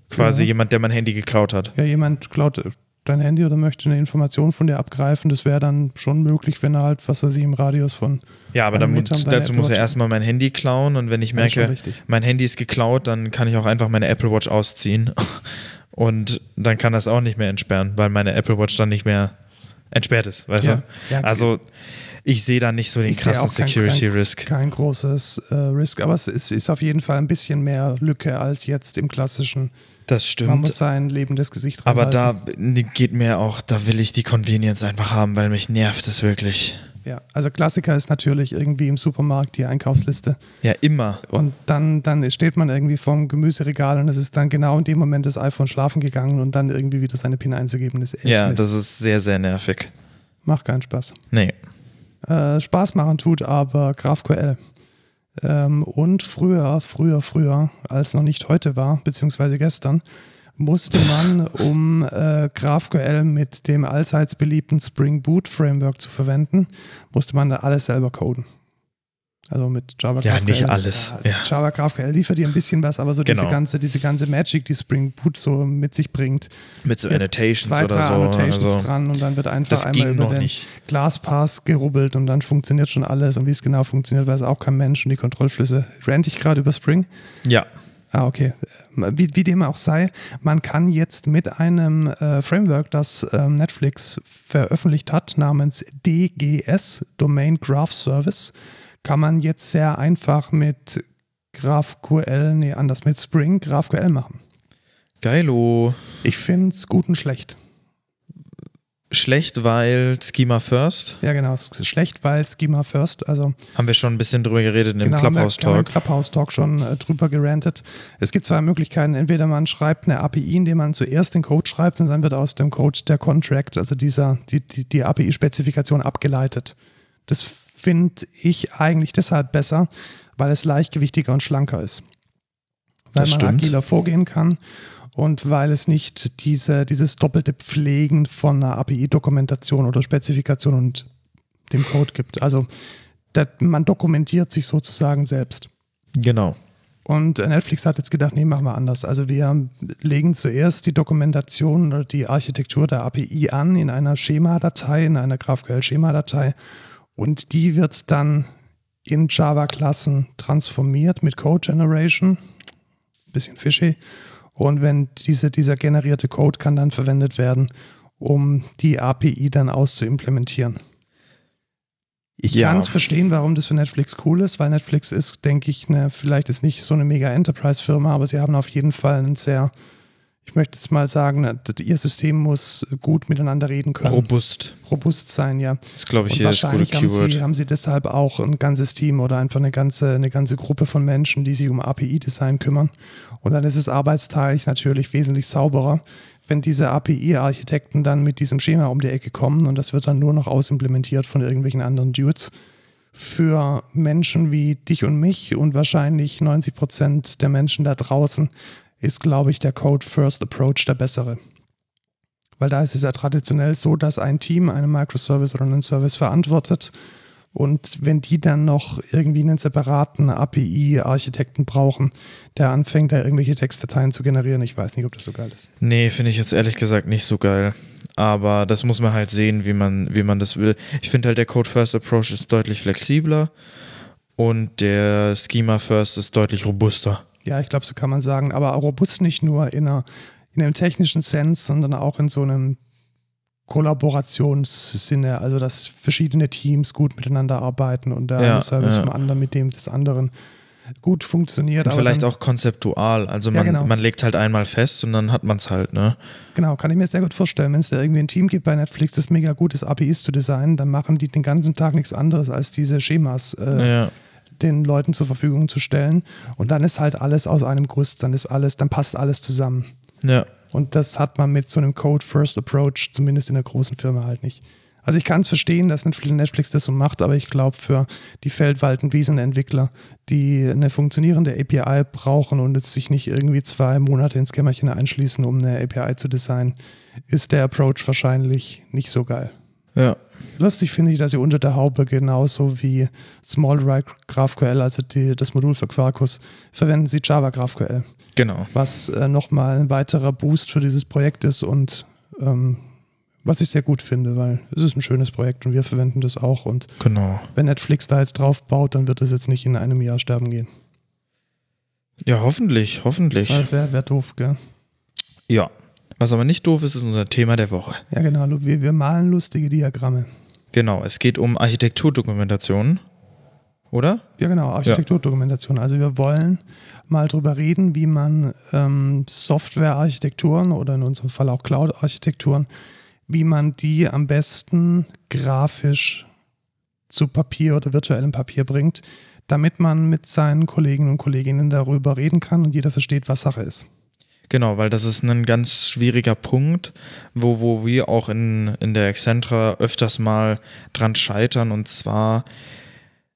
quasi Ja. jemand, der mein Handy geklaut hat. Ja, jemand klaut dein Handy oder möchte eine Information von dir abgreifen. Das wäre dann schon möglich, wenn er halt, was weiß ich, im Radius von. Ja, aber deine dazu muss er erstmal mein Handy klauen und wenn ich merke, mein Handy ist geklaut, dann kann ich auch einfach meine Apple Watch ausziehen und dann kann das auch nicht mehr entsperren, weil meine Apple Watch dann nicht mehr entsperrt ist, weißt Ja, du? ja, Also ich sehe da nicht so den krassen Security kein- Risk. Kein großes äh, Risk, aber es ist, ist auf jeden Fall ein bisschen mehr Lücke als jetzt im klassischen. Das Man stimmt. muss sein lebendes Gesicht Aber reinhalten. da geht mir auch, da will ich die Convenience einfach haben, weil mich nervt es wirklich. Ja, also Klassiker ist natürlich irgendwie im Supermarkt die Einkaufsliste. Ja, immer. Und dann, dann steht man irgendwie vorm Gemüseregal und es ist dann genau in dem Moment das iPhone schlafen gegangen und dann irgendwie wieder seine PIN einzugeben. Ist echt Ja, das ist sehr, sehr nervig. macht keinen Spaß. Nee. Äh, Spaß machen tut aber GraphQL. Ähm, und früher, früher, früher, als noch nicht heute war, beziehungsweise gestern, musste man, um äh, GraphQL mit dem allseits beliebten Spring Boot Framework zu verwenden, musste man da alles selber coden. Also mit Java Ja, GraphQL. nicht alles, Ja, also ja. Java GraphQL liefert dir ein bisschen was, aber so diese, Genau. ganze, diese ganze Magic, die Spring Boot so mit sich bringt, Mit so Annotations zwei, oder so. Annotations also, dran und dann wird einfach das einmal über den nicht. Glasspass gerubbelt und dann funktioniert schon alles. Und wie es genau funktioniert, weiß auch kein Mensch. Und die Kontrollflüsse. Rant ich gerade über Spring? Ja. Ah, okay. Wie, wie dem auch sei, man kann jetzt mit einem äh, Framework, das ähm, Netflix veröffentlicht hat, namens DGS, Domain Graph Service, kann man jetzt sehr einfach mit GraphQL, nee, anders, mit Spring GraphQL machen. Geilo. Ich finde es gut und schlecht. Schlecht, weil Schema First. Ja, genau, schlecht, weil Schema First, also Haben wir schon ein bisschen drüber geredet in dem Genau, haben wir- Clubhouse haben wir im Talk. Clubhouse Talk schon äh, drüber gerantet. Es gibt zwei Möglichkeiten. Entweder man schreibt eine API, indem man zuerst den Code schreibt und dann wird aus dem Code der Contract, also dieser, die, die, die API-Spezifikation abgeleitet. Das finde ich eigentlich deshalb besser, weil es leichtgewichtiger und schlanker ist. Weil Das man stimmt. agiler vorgehen kann und weil es nicht diese, dieses doppelte Pflegen von einer API-Dokumentation oder Spezifikation und dem Code gibt. Also das, man dokumentiert sich sozusagen selbst. Genau. Und Netflix hat jetzt gedacht, nee, machen wir anders. Also wir legen zuerst die Dokumentation oder die Architektur der API an in einer Schema-Datei, in einer GraphQL-Schema-Datei und die wird dann in Java-Klassen transformiert mit Code Generation. Bisschen fishy. Und wenn diese, dieser generierte Code kann dann verwendet werden, um die API dann auszuimplementieren. Ich Ja. kann es verstehen, warum das für Netflix cool ist, weil Netflix ist, denke ich, eine, vielleicht ist nicht so eine mega Enterprise-Firma, aber sie haben auf jeden Fall einen sehr, ich möchte jetzt mal sagen, ihr System muss gut miteinander reden können. Robust. Robust sein, ja. Das ist, glaube ich, das gute wahrscheinlich haben Keyword. sie, haben sie deshalb auch ein ganzes Team oder einfach eine ganze, eine ganze Gruppe von Menschen, die sich um API-Design kümmern. Und dann ist es arbeitsteilig natürlich wesentlich sauberer, wenn diese API-Architekten dann mit diesem Schema um die Ecke kommen und das wird dann nur noch ausimplementiert von irgendwelchen anderen Dudes. Für Menschen wie dich und mich und wahrscheinlich 90 Prozent der Menschen da draußen ist, glaube ich, der Code First Approach der bessere. Weil da ist es ja traditionell so, dass ein Team einen Microservice oder einen Service verantwortet. Und wenn die dann noch irgendwie einen separaten API-Architekten brauchen, der anfängt, da irgendwelche Textdateien zu generieren, ich weiß nicht, ob das so geil ist. Nee, finde ich jetzt ehrlich gesagt nicht so geil. Aber das muss man halt sehen, wie man, wie man das will. Ich finde halt, der Code First Approach ist deutlich flexibler und der Schema First ist deutlich robuster. Ja, ich glaube, so kann man sagen. Aber robust nicht nur in, einer, in einem technischen Sense, sondern auch in so einem Kollaborationssinne, also dass verschiedene Teams gut miteinander arbeiten und der Ja, Service ja. vom anderen mit dem des anderen gut funktioniert. Und vielleicht dann, auch konzeptual. Also Ja, man, genau. man legt halt einmal fest und dann hat man es halt, ne? Genau, kann ich mir sehr gut vorstellen. Wenn es da irgendwie ein Team gibt bei Netflix, das mega gut ist, APIs zu designen, dann machen die den ganzen Tag nichts anderes, als diese Schemas äh, Ja. Den Leuten zur Verfügung zu stellen. Und dann ist halt alles aus einem Guss, dann ist alles, dann passt alles zusammen. Ja. Und das hat man mit so einem Code-First-Approach, zumindest in der großen Firma halt nicht. Also ich kann es verstehen, dass Netflix das so macht, aber ich glaube für die Feldwalten Entwickler, die eine funktionierende API brauchen und jetzt sich nicht irgendwie zwei Monate ins Kämmerchen einschließen, um eine API zu designen, ist der Approach wahrscheinlich nicht so geil. Ja. Lustig finde ich, dass sie unter der Haube genauso wie Small GraphQL, also die, das Modul für Quarkus, verwenden sie Java GraphQL Genau. was äh, nochmal ein weiterer Boost für dieses Projekt ist und ähm, was ich sehr gut finde, weil es ist ein schönes Projekt und wir verwenden das auch und Genau. wenn Netflix da jetzt drauf baut, dann wird es jetzt nicht in einem Jahr sterben gehen. Ja, hoffentlich, hoffentlich. Wäre wär doof, gell? Ja. Was aber nicht doof ist, ist unser Thema der Woche. Ja, genau. Wir, wir malen lustige Diagramme. Genau, es geht um Architekturdokumentation. Oder? Ja, genau, Architekturdokumentation. Also wir wollen mal drüber reden, wie man ähm, Softwarearchitekturen oder in unserem Fall auch Cloud-Architekturen, wie man die am besten grafisch zu Papier oder virtuellem Papier bringt, damit man mit seinen Kollegen und Kolleginnen darüber reden kann und jeder versteht, was Sache ist. Genau, weil das ist ein ganz schwieriger Punkt, wo, wo wir auch in, in der Excentra öfters mal dran scheitern. Und zwar,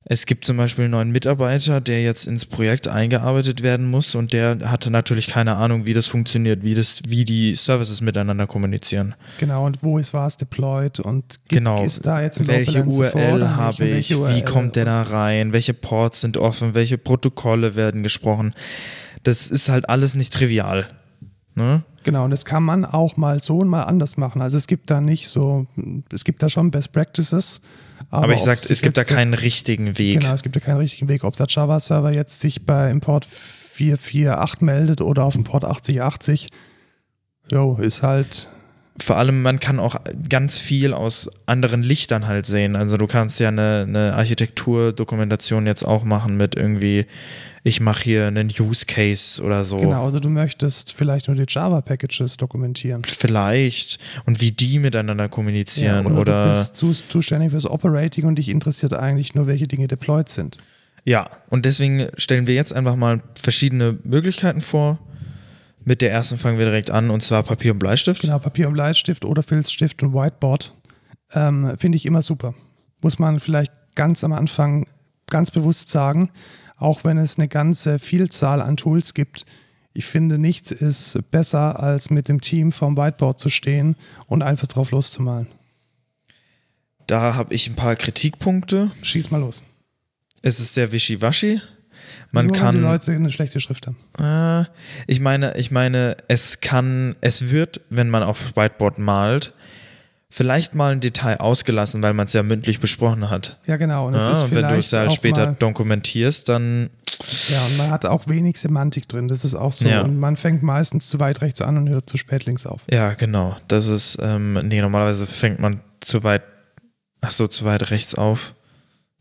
es gibt zum Beispiel einen neuen Mitarbeiter, der jetzt ins Projekt eingearbeitet werden muss und der hatte natürlich keine Ahnung, wie das funktioniert, wie, das, wie die Services miteinander kommunizieren. Genau, und wo ist was deployed und gibt, Genau. ist da jetzt ein Welche URL habe ich? welche Wie URL? kommt der da rein? Welche Ports sind offen? Welche Protokolle werden gesprochen? Das ist halt alles nicht trivial. Ne? Genau, und das kann man auch mal so und mal anders machen. Also es gibt da nicht so, es gibt da schon Best Practices. Aber, Aber, ich ob sag, sich es gibt da keinen richtigen Weg. Genau, es gibt da keinen richtigen Weg. Ob der Java-Server jetzt sich bei Import 448 meldet oder auf dem Port 8080, jo, ist halt, vor allem, man kann auch ganz viel aus anderen Lichtern halt sehen. Also du kannst ja eine, eine Architekturdokumentation jetzt auch machen mit irgendwie, ich mache hier einen Use Case oder so. genau, also du möchtest vielleicht nur die Java-Packages dokumentieren. Vielleicht. Und wie die miteinander kommunizieren oder, oder. du bist zu, zuständig fürs Operating und dich interessiert eigentlich nur, welche Dinge deployed sind. Ja, und deswegen stellen wir jetzt einfach mal verschiedene Möglichkeiten vor. Mit der ersten fangen wir direkt an, und zwar Papier und Bleistift. Genau, Papier und Bleistift oder Filzstift und Whiteboard ähm, finde ich immer super. Muss man vielleicht ganz am Anfang ganz bewusst sagen, auch wenn es eine ganze Vielzahl an Tools gibt. Ich finde, nichts ist besser, als mit dem Team vorm Whiteboard zu stehen und einfach drauf loszumalen. Da habe ich ein paar Kritikpunkte. Schieß mal los. Es ist sehr wischiwaschi. Man Nur, kann. Die Leute eine schlechte Schrift haben. Äh, ich meine, ich meine, es kann, es wird, wenn man auf Whiteboard malt, vielleicht mal ein Detail ausgelassen, weil man es ja mündlich besprochen hat. Ja, genau. Und Ja, ist und wenn du es halt später dokumentierst, dann Ja, und man hat auch wenig Semantik drin. Das ist auch so. Ja. Und man fängt meistens zu weit rechts an und hört zu spät links auf. ja, genau. Das ist, ähm, nee, normalerweise fängt man zu weit, ach so, zu weit rechts auf,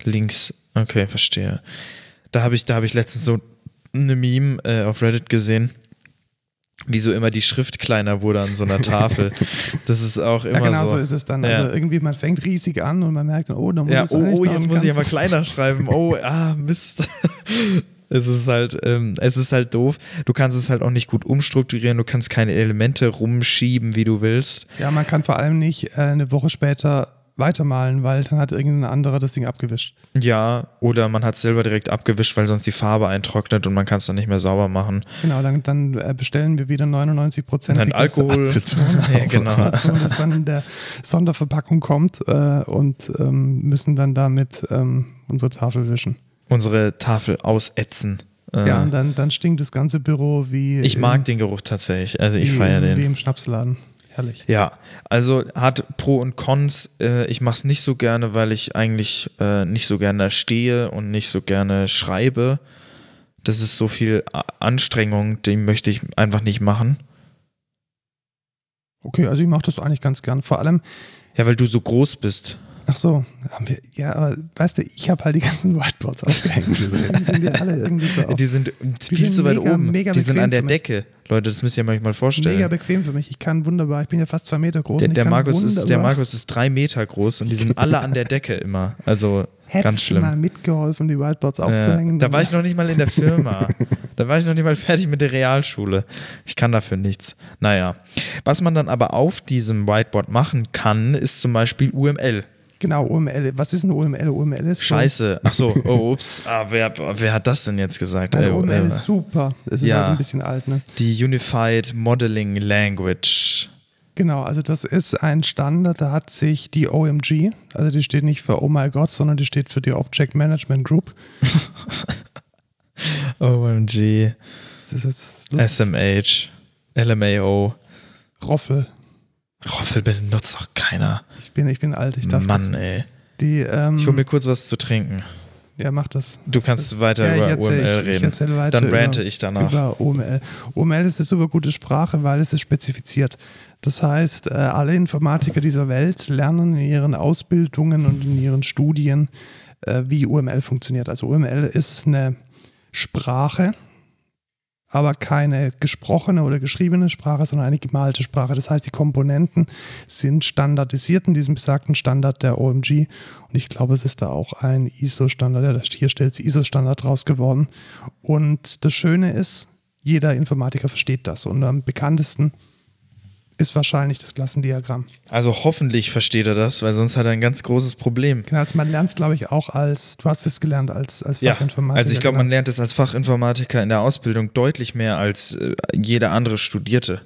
links. Okay, verstehe. Da habe ich, da habe ich letztens so eine Meme äh, auf Reddit gesehen. Wieso immer die Schrift kleiner wurde an so einer Tafel. Das ist auch immer ja, genau so. so ist es dann. Ja. Also irgendwie, man fängt riesig an und man merkt dann, oh, da muss Ja, jetzt oh, oh, jetzt muss ich aber kleiner schreiben. Oh, ah, Mist. Es ist halt, ähm, es ist halt doof. Du kannst es halt auch nicht gut umstrukturieren. Du kannst keine Elemente rumschieben, wie du willst. Ja, man kann vor allem nicht äh, eine Woche später weitermalen, weil dann hat irgendein anderer das Ding abgewischt. Ja, oder man hat es selber direkt abgewischt, weil sonst die Farbe eintrocknet und man kann es dann nicht mehr sauber machen. Genau, dann, dann äh, bestellen wir wieder 99 Prozent Alkohol. Aceton Ja, genau. Amazon, das dann in der Sonderverpackung kommt äh, und ähm, müssen dann damit ähm, unsere Tafel wischen. Unsere Tafel ausätzen. Äh, Ja, und dann, dann stinkt das ganze Büro wie ich mag den Geruch tatsächlich. Also ich feiere im- Wie den. im Schnapsladen. Herrlich. Ja, also hat Pro und Cons. Äh, ich mache es nicht so gerne, weil ich eigentlich äh, nicht so gerne stehe und nicht so gerne schreibe. Das ist so viel Anstrengung, die möchte ich einfach nicht machen. Okay, also ich mache das eigentlich ganz gern. Vor allem, Ja, weil du so groß bist. Ach so, haben wir, ja, aber weißt du, ich habe halt die ganzen Whiteboards aufgehängt. Deswegen sind die alle irgendwie so auf. Die sind viel sind zu weit mega- oben. mega die sind an der. Decke. Leute, das müsst ihr euch mal vorstellen. Mega bequem für mich. Ich kann wunderbar, ich bin ja fast zwei Meter groß. Der, der, Markus ist, der Markus ist drei Meter groß und die sind alle an der Decke immer. Also Hättest ganz du schlimm. mal mitgeholfen, die Whiteboards Ja, aufzuhängen. da war ich noch nicht mal in der Firma. da war ich noch nicht mal fertig mit der Realschule. Ich kann dafür nichts. Naja. Was man dann aber auf diesem Whiteboard machen kann, ist zum Beispiel UML. Genau, UML. Was ist ein UML? UML ist Scheiße. Ach so, oh, ups. Ah, wer, wer hat das denn jetzt gesagt? Also Äh, UML äh, ist super. Es ist ja. halt ein bisschen alt, ne? die Unified Modeling Language. Genau, also das ist ein Standard, da hat sich die OMG, also die steht nicht für Oh my God, sondern die steht für die Object Management Group. OMG. Das ist jetzt. SMH. LMAO. Roffel. Roffel benutzt doch keiner. Ich bin, ich bin alt, ich darf Mann, das. ey. Die, ähm, Ich hol mir kurz was zu trinken. ja, mach das. Du kannst weiter Ja, ich über UML ich- ich reden. erzähl weiter Dann rante ich danach. Über OML. OML ist eine super gute Sprache, weil es ist spezifiziert. Das heißt, äh, alle Informatiker dieser Welt lernen in ihren Ausbildungen und in ihren Studien, äh, wie UML funktioniert. Also UML ist eine Sprache, aber keine gesprochene oder geschriebene Sprache, sondern eine gemalte Sprache. Das heißt, die Komponenten sind standardisiert in diesem besagten Standard der OMG. Und ich glaube, es ist da auch ein ISO-Standard, ja, hier stellt es ISO-Standard raus geworden. Und das Schöne ist, jeder Informatiker versteht das. Und am bekanntesten ist wahrscheinlich das Klassendiagramm. Also hoffentlich versteht er das, weil sonst hat er ein ganz großes Problem. Genau, also man lernt es, glaube ich, auch als, du hast es gelernt als, als Ja, Fachinformatiker. also ich glaube, genau. man lernt es als Fachinformatiker in der Ausbildung deutlich mehr als äh, jeder andere Studierte.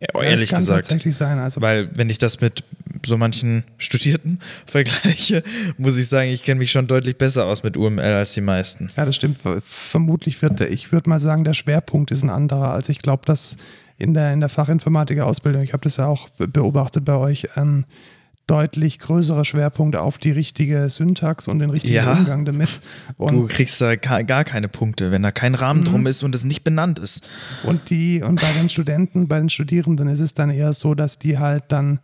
Ja, Ja, ehrlich das kann gesagt. tatsächlich sein. Also Weil wenn ich das mit so manchen Studierten vergleiche, muss ich sagen, ich kenne mich schon deutlich besser aus mit UML als die meisten. Ja, das stimmt. Vermutlich wird der, ich würde mal sagen, der Schwerpunkt ist ein anderer. Also ich glaube, dass in der, in der Fachinformatiker-Ausbildung, ich habe das ja auch be- beobachtet bei euch, ein deutlich größerer Schwerpunkt auf die richtige Syntax und den richtigen Ja. Umgang damit. Du Und, kriegst da gar keine Punkte, wenn da kein Rahmen Mhm. drum ist und es nicht benannt ist. und die, und bei den Studenten, bei den Studierenden ist es dann eher so, dass die halt dann,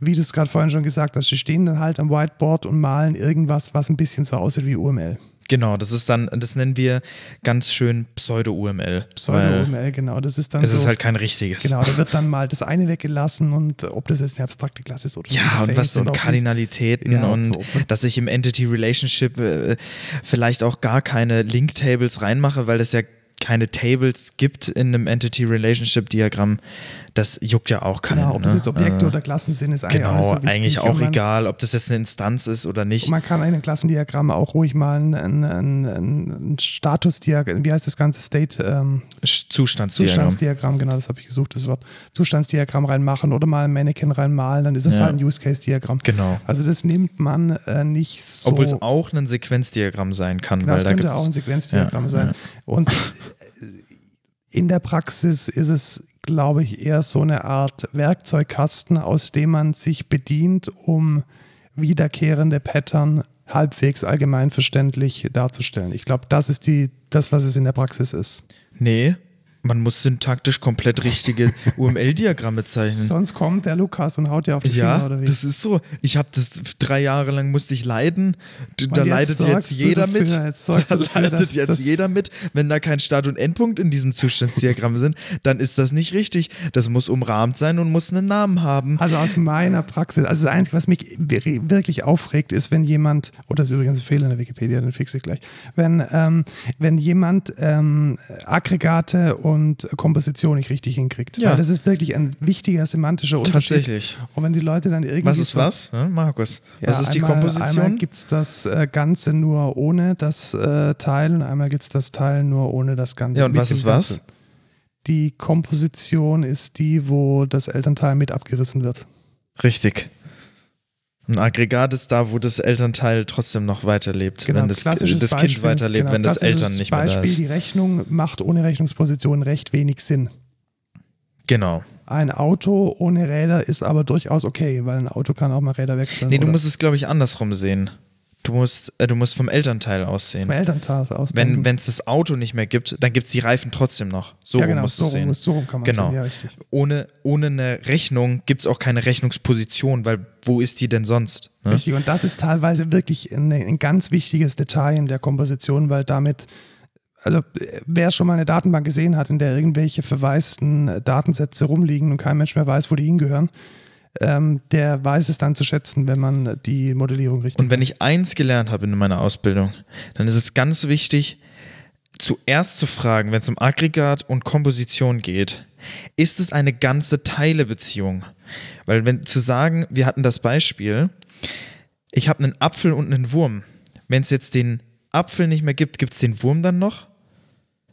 wie du es gerade vorhin schon gesagt hast, die stehen dann halt am Whiteboard und malen irgendwas, was ein bisschen so aussieht wie UML. Genau, das ist dann, das nennen wir ganz schön Pseudo-UML. Pseudo-UML, genau. Das ist dann Es so. ist halt kein richtiges. Genau, da wird dann mal das eine weggelassen und ob das jetzt eine abstrakte Klasse ist oder Ja, und was nicht. Kardinalitäten Ja, und dass ich im Entity Relationship äh, vielleicht auch gar keine Link-Tables reinmache, weil es ja keine Tables gibt in einem Entity Relationship Diagramm. Das juckt ja auch keinen. Genau, ob das ne? jetzt Objekte Äh, oder Klassen sind, ist eigentlich auch Genau, so eigentlich auch man, egal, ob das jetzt eine Instanz ist oder nicht. Man kann in einem Klassendiagramm auch ruhig mal ein, ein, ein, ein Statusdiagramm, wie heißt das ganze State, ähm, Zustandsdiagramm. Zustandsdiagramm, genau, das habe ich gesucht, das Wort. Zustandsdiagramm reinmachen oder mal ein Mannequin reinmalen, dann ist das Ja. halt ein Use-Case-Diagramm. Genau. Also das nimmt man äh, nicht so. Obwohl es auch ein Sequenzdiagramm sein kann, Genau, weil es da könnte auch ein Sequenzdiagramm ja, sein. ja. Und in der Praxis ist es, glaube ich, eher so eine Art Werkzeugkasten, aus dem man sich bedient, um wiederkehrende Pattern halbwegs allgemeinverständlich darzustellen. Ich glaube, das ist die, das, was es in der Praxis ist. Nee, Man muss syntaktisch komplett richtige UML-Diagramme zeichnen. Sonst kommt der Lukas und haut dir auf die ja, Finger oder wie? das ist so. Ich habe das drei Jahre lang musste ich leiden. Da jetzt leidet jetzt jeder dafür, mit. jetzt Da dafür, leidet dass- jetzt dass- jeder mit. Wenn da kein Start- und Endpunkt in diesem Zustandsdiagramm sind, dann ist das nicht richtig. Das muss umrahmt sein und muss einen Namen haben. Also aus meiner Praxis, also das Einzige, was mich wir- wirklich aufregt, ist, wenn jemand, oder das ist übrigens ein Fehler in der Wikipedia, den fixe ich gleich, wenn, ähm, wenn jemand ähm, Aggregate und Komposition nicht richtig hinkriegt. Ja. Weil das ist wirklich ein wichtiger semantischer Unterschied. Tatsächlich. Und wenn die Leute dann irgendwie. Was ist so- was, ne, Markus? Ja, was ist die einmal, Komposition? Einmal gibt es das äh, Ganze nur ohne das äh, Teil und einmal gibt es das Teil nur ohne das Ganze. Ja, und was ist was? Die Komposition ist die, wo das Elternteil mit abgerissen wird. Richtig. Ein Aggregat ist da, wo das Elternteil trotzdem noch weiterlebt, wenn das, Genau, das Kind Beispiel, weiterlebt, genau, wenn das Eltern nicht mehr Beispiel, da ist. Die Rechnung macht ohne Rechnungsposition recht wenig Sinn. Genau. Ein Auto ohne Räder ist aber durchaus okay, weil ein Auto kann auch mal Räder wechseln. Nee, du musst es, glaube ich, andersrum sehen. Du musst, äh, du musst vom Elternteil aussehen. vom Elternteil ausdenken. Wenn es das Auto nicht mehr gibt, dann gibt es die Reifen trotzdem noch. So ja, rum genau, musst so du sehen. so rum kann man Genau. sehen, ja, richtig. Ohne, ohne eine Rechnung gibt es auch keine Rechnungsposition, weil wo ist die denn sonst? Ne? Richtig, und das ist teilweise wirklich ein, ein ganz wichtiges Detail in der Komposition, weil damit, also äh, wer schon mal eine Datenbank gesehen hat, in der irgendwelche verwaisten äh, Datensätze rumliegen und kein Mensch mehr weiß, wo die hingehören, ähm, der weiß es dann zu schätzen, wenn man die Modellierung richtig Und wenn ich eins gelernt habe in meiner Ausbildung, dann ist es ganz wichtig, zuerst zu fragen, wenn es um Aggregat und Komposition geht, ist es eine ganze Teilebeziehung? Weil wenn zu sagen, wir hatten das Beispiel, ich habe einen Apfel und einen Wurm. Wenn es jetzt den Apfel nicht mehr gibt, gibt es den Wurm dann noch?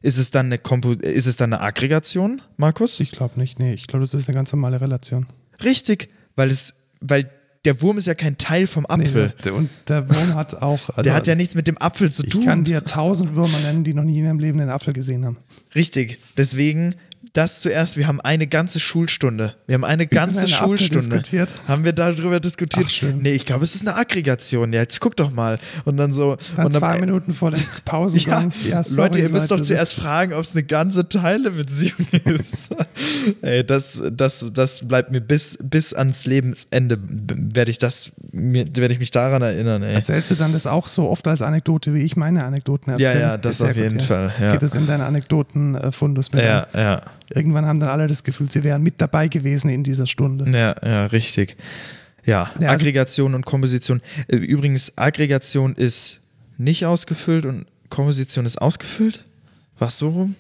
Ist es dann eine Kompo ist es dann eine Aggregation, Markus? Ich glaube nicht, nee, ich glaube, das ist eine ganz normale Relation. Richtig, weil es, weil der Wurm ist ja kein Teil vom Apfel. Nee, und der Wurm hat auch. Also, der hat ja nichts mit dem Apfel zu ich tun. kann dir tausend Würmer nennen, die noch nie in ihrem Leben einen Apfel gesehen haben. Richtig. Deswegen das zuerst. Wir haben eine ganze Schulstunde. Wir haben eine ganze einen Apfel Schulstunde. diskutiert. Haben wir darüber diskutiert? Ach. Nee, ich glaube, es ist eine Aggregation. Ja, jetzt guck doch mal. Und dann so. Dann und zwei Minuten vor dem Ja, Pausengang. Ja, sorry, Leute, ihr müsst doch das zuerst fragen, ob es eine ganze Teilebeziehung ist. Ey, das, das, das bleibt mir bis, bis ans Lebensende, werde ich das, werde ich mich daran erinnern, ey. Erzählst du dann das auch so oft als Anekdote, wie ich meine Anekdoten Ja, erzähle? ja, das Ist auf jeden Fall, ja. Geht es in deinen Anekdoten-Fundus mit Ja, ein? ja. Irgendwann haben dann alle das Gefühl, sie wären mit dabei gewesen in dieser Stunde. Ja, ja, richtig. Ja, Ja, also- Aggregation und Komposition. Äh, Übrigens, Aggregation ist nicht ausgefüllt und Komposition ist ausgefüllt? Was so rum?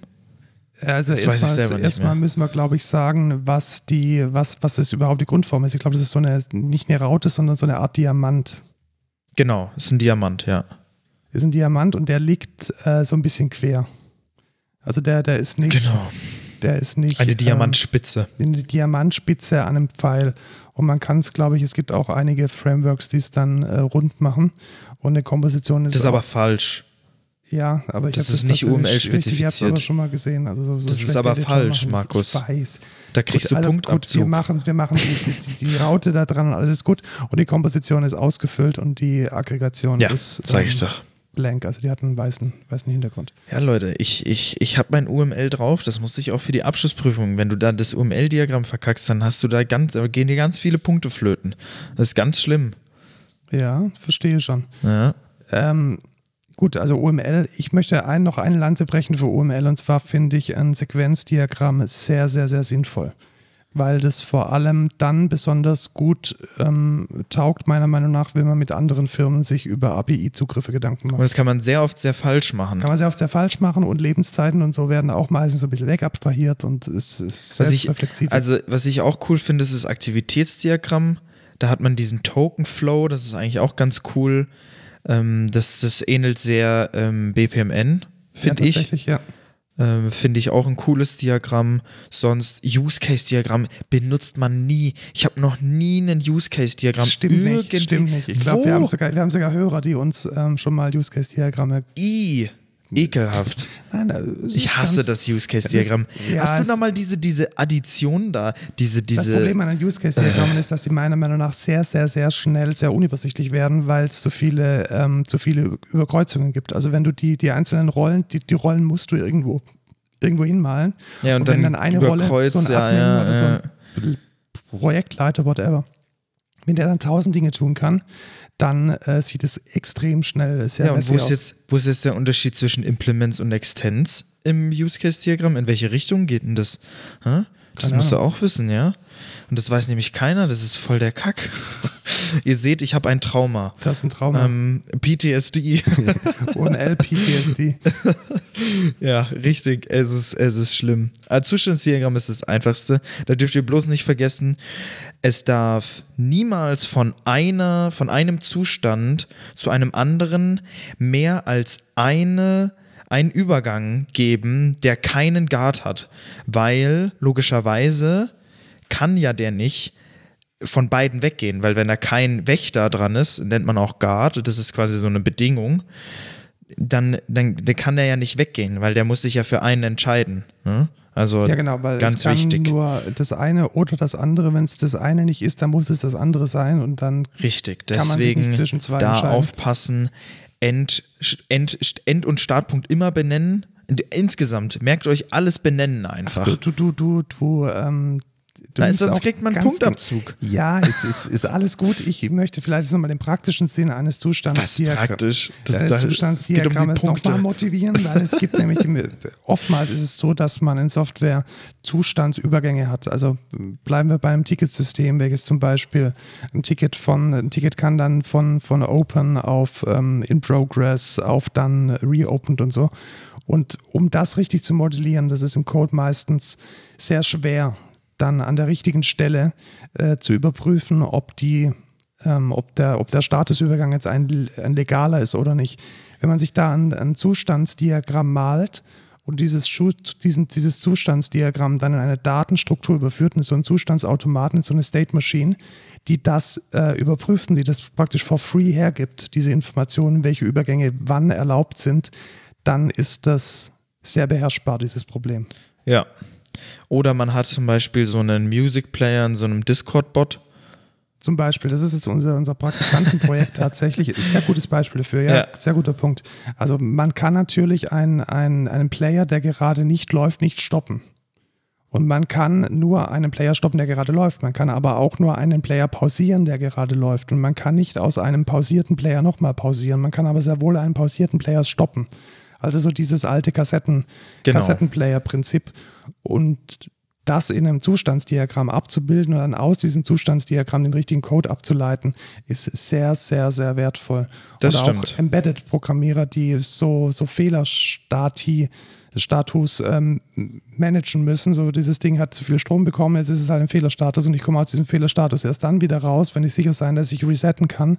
Also erstmal erstmal müssen wir, glaube ich, sagen, was die, was, was ist überhaupt die Grundform ist. Ich glaube, das ist so eine, nicht eine Raute, sondern so eine Art Diamant. Genau, ist ein Diamant, ja. ist ein Diamant und der liegt äh, so ein bisschen quer. Also der, der ist nicht, Genau. Der ist nicht Eine ähm, Diamantspitze. eine Diamantspitze an einem Pfeil. Und man kann es, glaube ich, es gibt auch einige Frameworks, die es dann äh, rund machen. Und eine Komposition ist. Das ist aber falsch. Ja, aber ich das habe ist nicht tatsächlich UML richtig- Ich habe spezifiziert. aber schon mal gesehen. Also so, so Das ist aber falsch, machen das. Markus. Ich weiß. Da kriegst du also Gut, wir machen es, wir machen die, die, die Raute da dran und alles ist gut. Und die Komposition ist ausgefüllt und die Aggregation ja, ist sag ich ähm, doch. Blank. Also die hat einen weißen, weißen Hintergrund. Ja, Leute, ich, ich, ich habe mein UML drauf. Das musste ich auch für die Abschlussprüfung. Wenn du da das UML-Diagramm verkackst, dann hast du da ganz, da gehen dir ganz viele Punkte flöten. Das ist ganz schlimm. Ja, verstehe schon. Ja. Ähm, gut, also UML, ich möchte ein, noch eine Lanze brechen für UML und zwar finde ich ein Sequenzdiagramm sehr, sehr, sehr sinnvoll. Weil das vor allem dann besonders gut ähm, taugt, meiner Meinung nach, wenn man mit anderen Firmen sich über API-Zugriffe Gedanken Und macht. das kann man sehr oft sehr falsch machen. Kann man sehr oft sehr falsch machen und Lebenszeiten und so werden auch meistens so ein bisschen wegabstrahiert und es ist Was ich, selbstreflexiv. also, was ich auch cool finde, ist das Aktivitätsdiagramm. Da hat man diesen Token-Flow, das ist eigentlich auch ganz cool. Ähm, das, das ähnelt sehr ähm, BPMN, finde ja, ich. tatsächlich, ja. Ähm, Finde ich auch ein cooles Diagramm. Sonst Use-Case-Diagramm benutzt man nie. Ich habe noch nie ein Use-Case-Diagramm Stimmt nicht, stimmt nicht. Ich glaube, wir, haben sogar- wir haben sogar Hörer, die uns ähm, schon mal Use-Case-Diagramme. I. Ekelhaft. Nein, es Ich hasse das Use-Case-Diagramm. es ist- ja, Hast du es- da mal diese, diese Addition da? Diese, Das diese. Problem an den Use-Case-Diagrammen ist, dass sie meiner Meinung nach sehr, sehr, sehr schnell sehr unübersichtlich werden, weil es zu viele, ähm, zu viele Überkreuzungen gibt. Also wenn du die, die einzelnen Rollen, die, die Rollen musst du irgendwo irgendwo hinmalen. Ja, und, Und dann, wenn dann eine Rolle, so ein ja, ja, oder so ein Projektleiter, whatever, wenn der dann tausend Dinge tun kann, dann äh, sieht es extrem schnell sehr Ja, und wo ist, aus. jetzt, wo ist jetzt der Unterschied zwischen Implements und Extends im Use Case Diagramm? In welche Richtung geht denn das? Hä? Das Keine musst du Ahnung. auch wissen, ja? Und das weiß nämlich keiner, das ist voll der Kack. Ihr seht, ich habe ein Trauma. Das ist ein Trauma. Ähm, PTSD. Und LPTSD. ja, richtig. Es ist, es ist schlimm. Als Zustandsdiagramm ist das einfachste. Da dürft ihr bloß nicht vergessen, es darf niemals von einer, von einem Zustand zu einem anderen mehr als eine einen Übergang geben, der keinen Guard hat. Weil logischerweise kann ja der nicht von beiden weggehen, weil wenn da kein Wächter dran ist, nennt man auch Guard, das ist quasi so eine Bedingung, dann, dann der kann der ja nicht weggehen, weil der muss sich ja für einen entscheiden. Ne? Also Ja, genau, weil ganz es kann wichtig. nur das eine oder das andere. Wenn es das eine nicht ist, dann muss es das andere sein und dann Richtig, kann man sich nicht zwischen zwei da entscheiden. aufpassen, End, End, End- und Startpunkt immer benennen. Insgesamt, merkt euch alles benennen einfach. du, du, du, du, du, ähm, Nein, liest sonst kriegt man einen ganz Punktabzug. Ja, es ist, ist alles gut. Ich möchte vielleicht nochmal den praktischen Sinn eines Zustands Was praktisch? Das- Das, da- Zustandsdiagramm um Punkte. nochmal motivieren, weil es gibt nämlich, die, oftmals ist es so, dass man in Software Zustandsübergänge hat. Also bleiben wir bei einem Ticketsystem, welches zum Beispiel ein Ticket von, ein Ticket kann dann von, von Open auf ähm, In Progress auf dann Reopened und so. Und um das richtig zu modellieren, das ist im Code meistens sehr schwer, dann an der richtigen Stelle äh, zu überprüfen, ob die ähm, ob, der, ob der Statusübergang jetzt ein, ein legaler ist oder nicht. Wenn man sich da ein, ein Zustandsdiagramm malt und dieses, diesen, dieses Zustandsdiagramm dann in eine Datenstruktur überführt, in so einen Zustandsautomaten, in so eine State Machine, die das äh, überprüft und die das praktisch for free hergibt, diese Informationen, welche Übergänge wann erlaubt sind, dann ist das sehr beherrschbar, dieses Problem. Ja. Oder man hat zum Beispiel so einen Music Player in so einem Discord-Bot. Zum Beispiel, das ist jetzt unser, unser Praktikantenprojekt tatsächlich, ist ein sehr gutes Beispiel dafür, ja, Ja. sehr guter Punkt. Also man kann natürlich einen, einen, einen Player, der gerade nicht läuft, nicht stoppen. Und man kann nur einen Player stoppen, der gerade läuft. Man kann aber auch nur einen Player pausieren, der gerade läuft. Und man kann nicht aus einem pausierten Player nochmal pausieren. Man kann aber sehr wohl einen pausierten Player stoppen. Also so dieses alte Kassetten, Genau. Kassettenplayer-Prinzip. Und das in einem Zustandsdiagramm abzubilden und dann aus diesem Zustandsdiagramm den richtigen Code abzuleiten, ist sehr, sehr, sehr wertvoll. Das Oder stimmt. auch Embedded-Programmierer, die so, so Fehlerstati, Status ähm, managen müssen. So, dieses Ding hat zu viel Strom bekommen, jetzt ist es halt ein Fehlerstatus und ich komme aus diesem Fehlerstatus erst dann wieder raus, wenn ich sicher sein, dass ich resetten kann.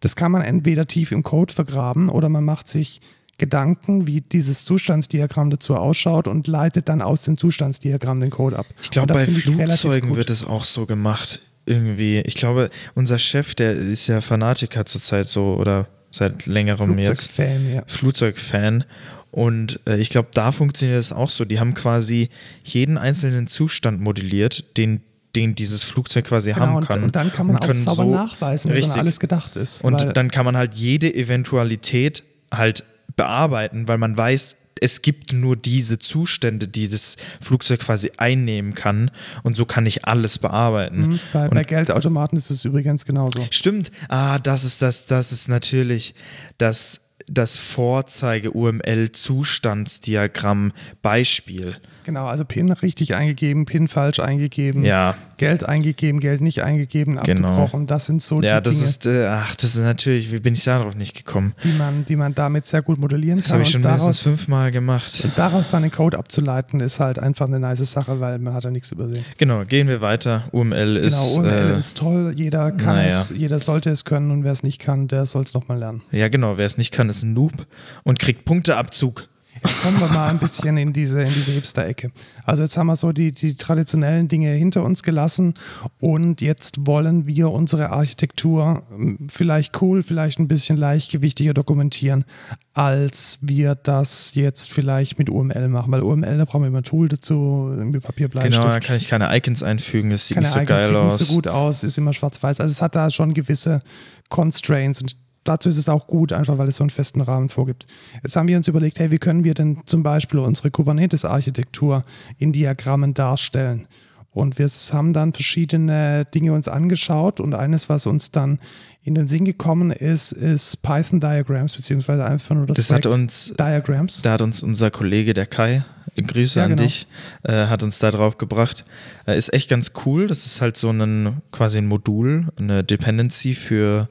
Das kann man entweder tief im Code vergraben oder man macht sich Gedanken, wie dieses Zustandsdiagramm dazu ausschaut und leitet dann aus dem Zustandsdiagramm den Code ab. Ich glaube, Und bei Flugzeugen wird es auch so gemacht. Irgendwie. Ich glaube, unser Chef, der ist ja Fanatiker zurzeit so oder seit längerem jetzt. Flugzeugfan, ja. Flugzeugfan. Und äh, ich glaube, da funktioniert es auch so. Die haben quasi jeden einzelnen Zustand modelliert, den, den dieses Flugzeug quasi Genau, haben und, kann. und dann kann man auch können sauber so- nachweisen, was an alles gedacht ist. Und dann kann man halt jede Eventualität halt bearbeiten, weil man weiß, es gibt nur diese Zustände, die das Flugzeug quasi einnehmen kann. Und so kann ich alles bearbeiten. Mhm, Bei, bei Geldautomaten ist es übrigens genauso. Stimmt. Ah, das ist das, das ist natürlich das, das Vorzeige-UML-Zustandsdiagramm Beispiel. Genau, also PIN richtig eingegeben, PIN falsch eingegeben, Ja. Geld eingegeben, Geld nicht eingegeben, Genau. abgebrochen. Das sind so Ja, die das Dinge, ist, äh, ach, das ist natürlich, wie bin ich darauf nicht gekommen? die, man, die man damit sehr gut modellieren Das kann. habe ich schon und mindestens daraus, fünfmal gemacht. daraus seinen Code abzuleiten, ist halt einfach eine nice Sache, weil man hat ja nichts übersehen. Genau, gehen wir weiter. UML ist. Genau, UML äh, ist toll, jeder kann naja. es, jeder sollte es können und wer es nicht kann, der soll es nochmal lernen. Ja, genau. Wer es nicht kann, ist ein Noob und kriegt Punkteabzug. Jetzt kommen wir mal ein bisschen in diese, in diese Hipster-Ecke. Also jetzt haben wir so die, die traditionellen Dinge hinter uns gelassen und jetzt wollen wir unsere Architektur ähm, vielleicht cool, vielleicht ein bisschen leichtgewichtiger dokumentieren, als wir das jetzt vielleicht mit UML machen. Weil UML, da brauchen wir immer ein Tool dazu, irgendwie Papier, Bleistift. Genau, da kann ich keine Icons einfügen. Das sieht Keine nicht so Icons, geil sieht aus. nicht so gut aus, ist immer schwarz-weiß. Also es hat da schon gewisse Constraints und dazu ist es auch gut, einfach weil es so einen festen Rahmen vorgibt. Jetzt haben wir uns überlegt, hey, wie können wir denn zum Beispiel unsere Kubernetes-Architektur in Diagrammen darstellen? Und wir haben dann verschiedene Dinge uns angeschaut und eines, was uns dann in den Sinn gekommen ist, ist Python Diagrams, beziehungsweise einfach nur das, das hat uns, Diagrams. Da hat uns unser Kollege, der Kai, Grüße ja, an genau. dich, äh, hat uns da drauf gebracht. Äh, ist echt ganz cool. Das ist halt so ein quasi ein Modul, eine Dependency für,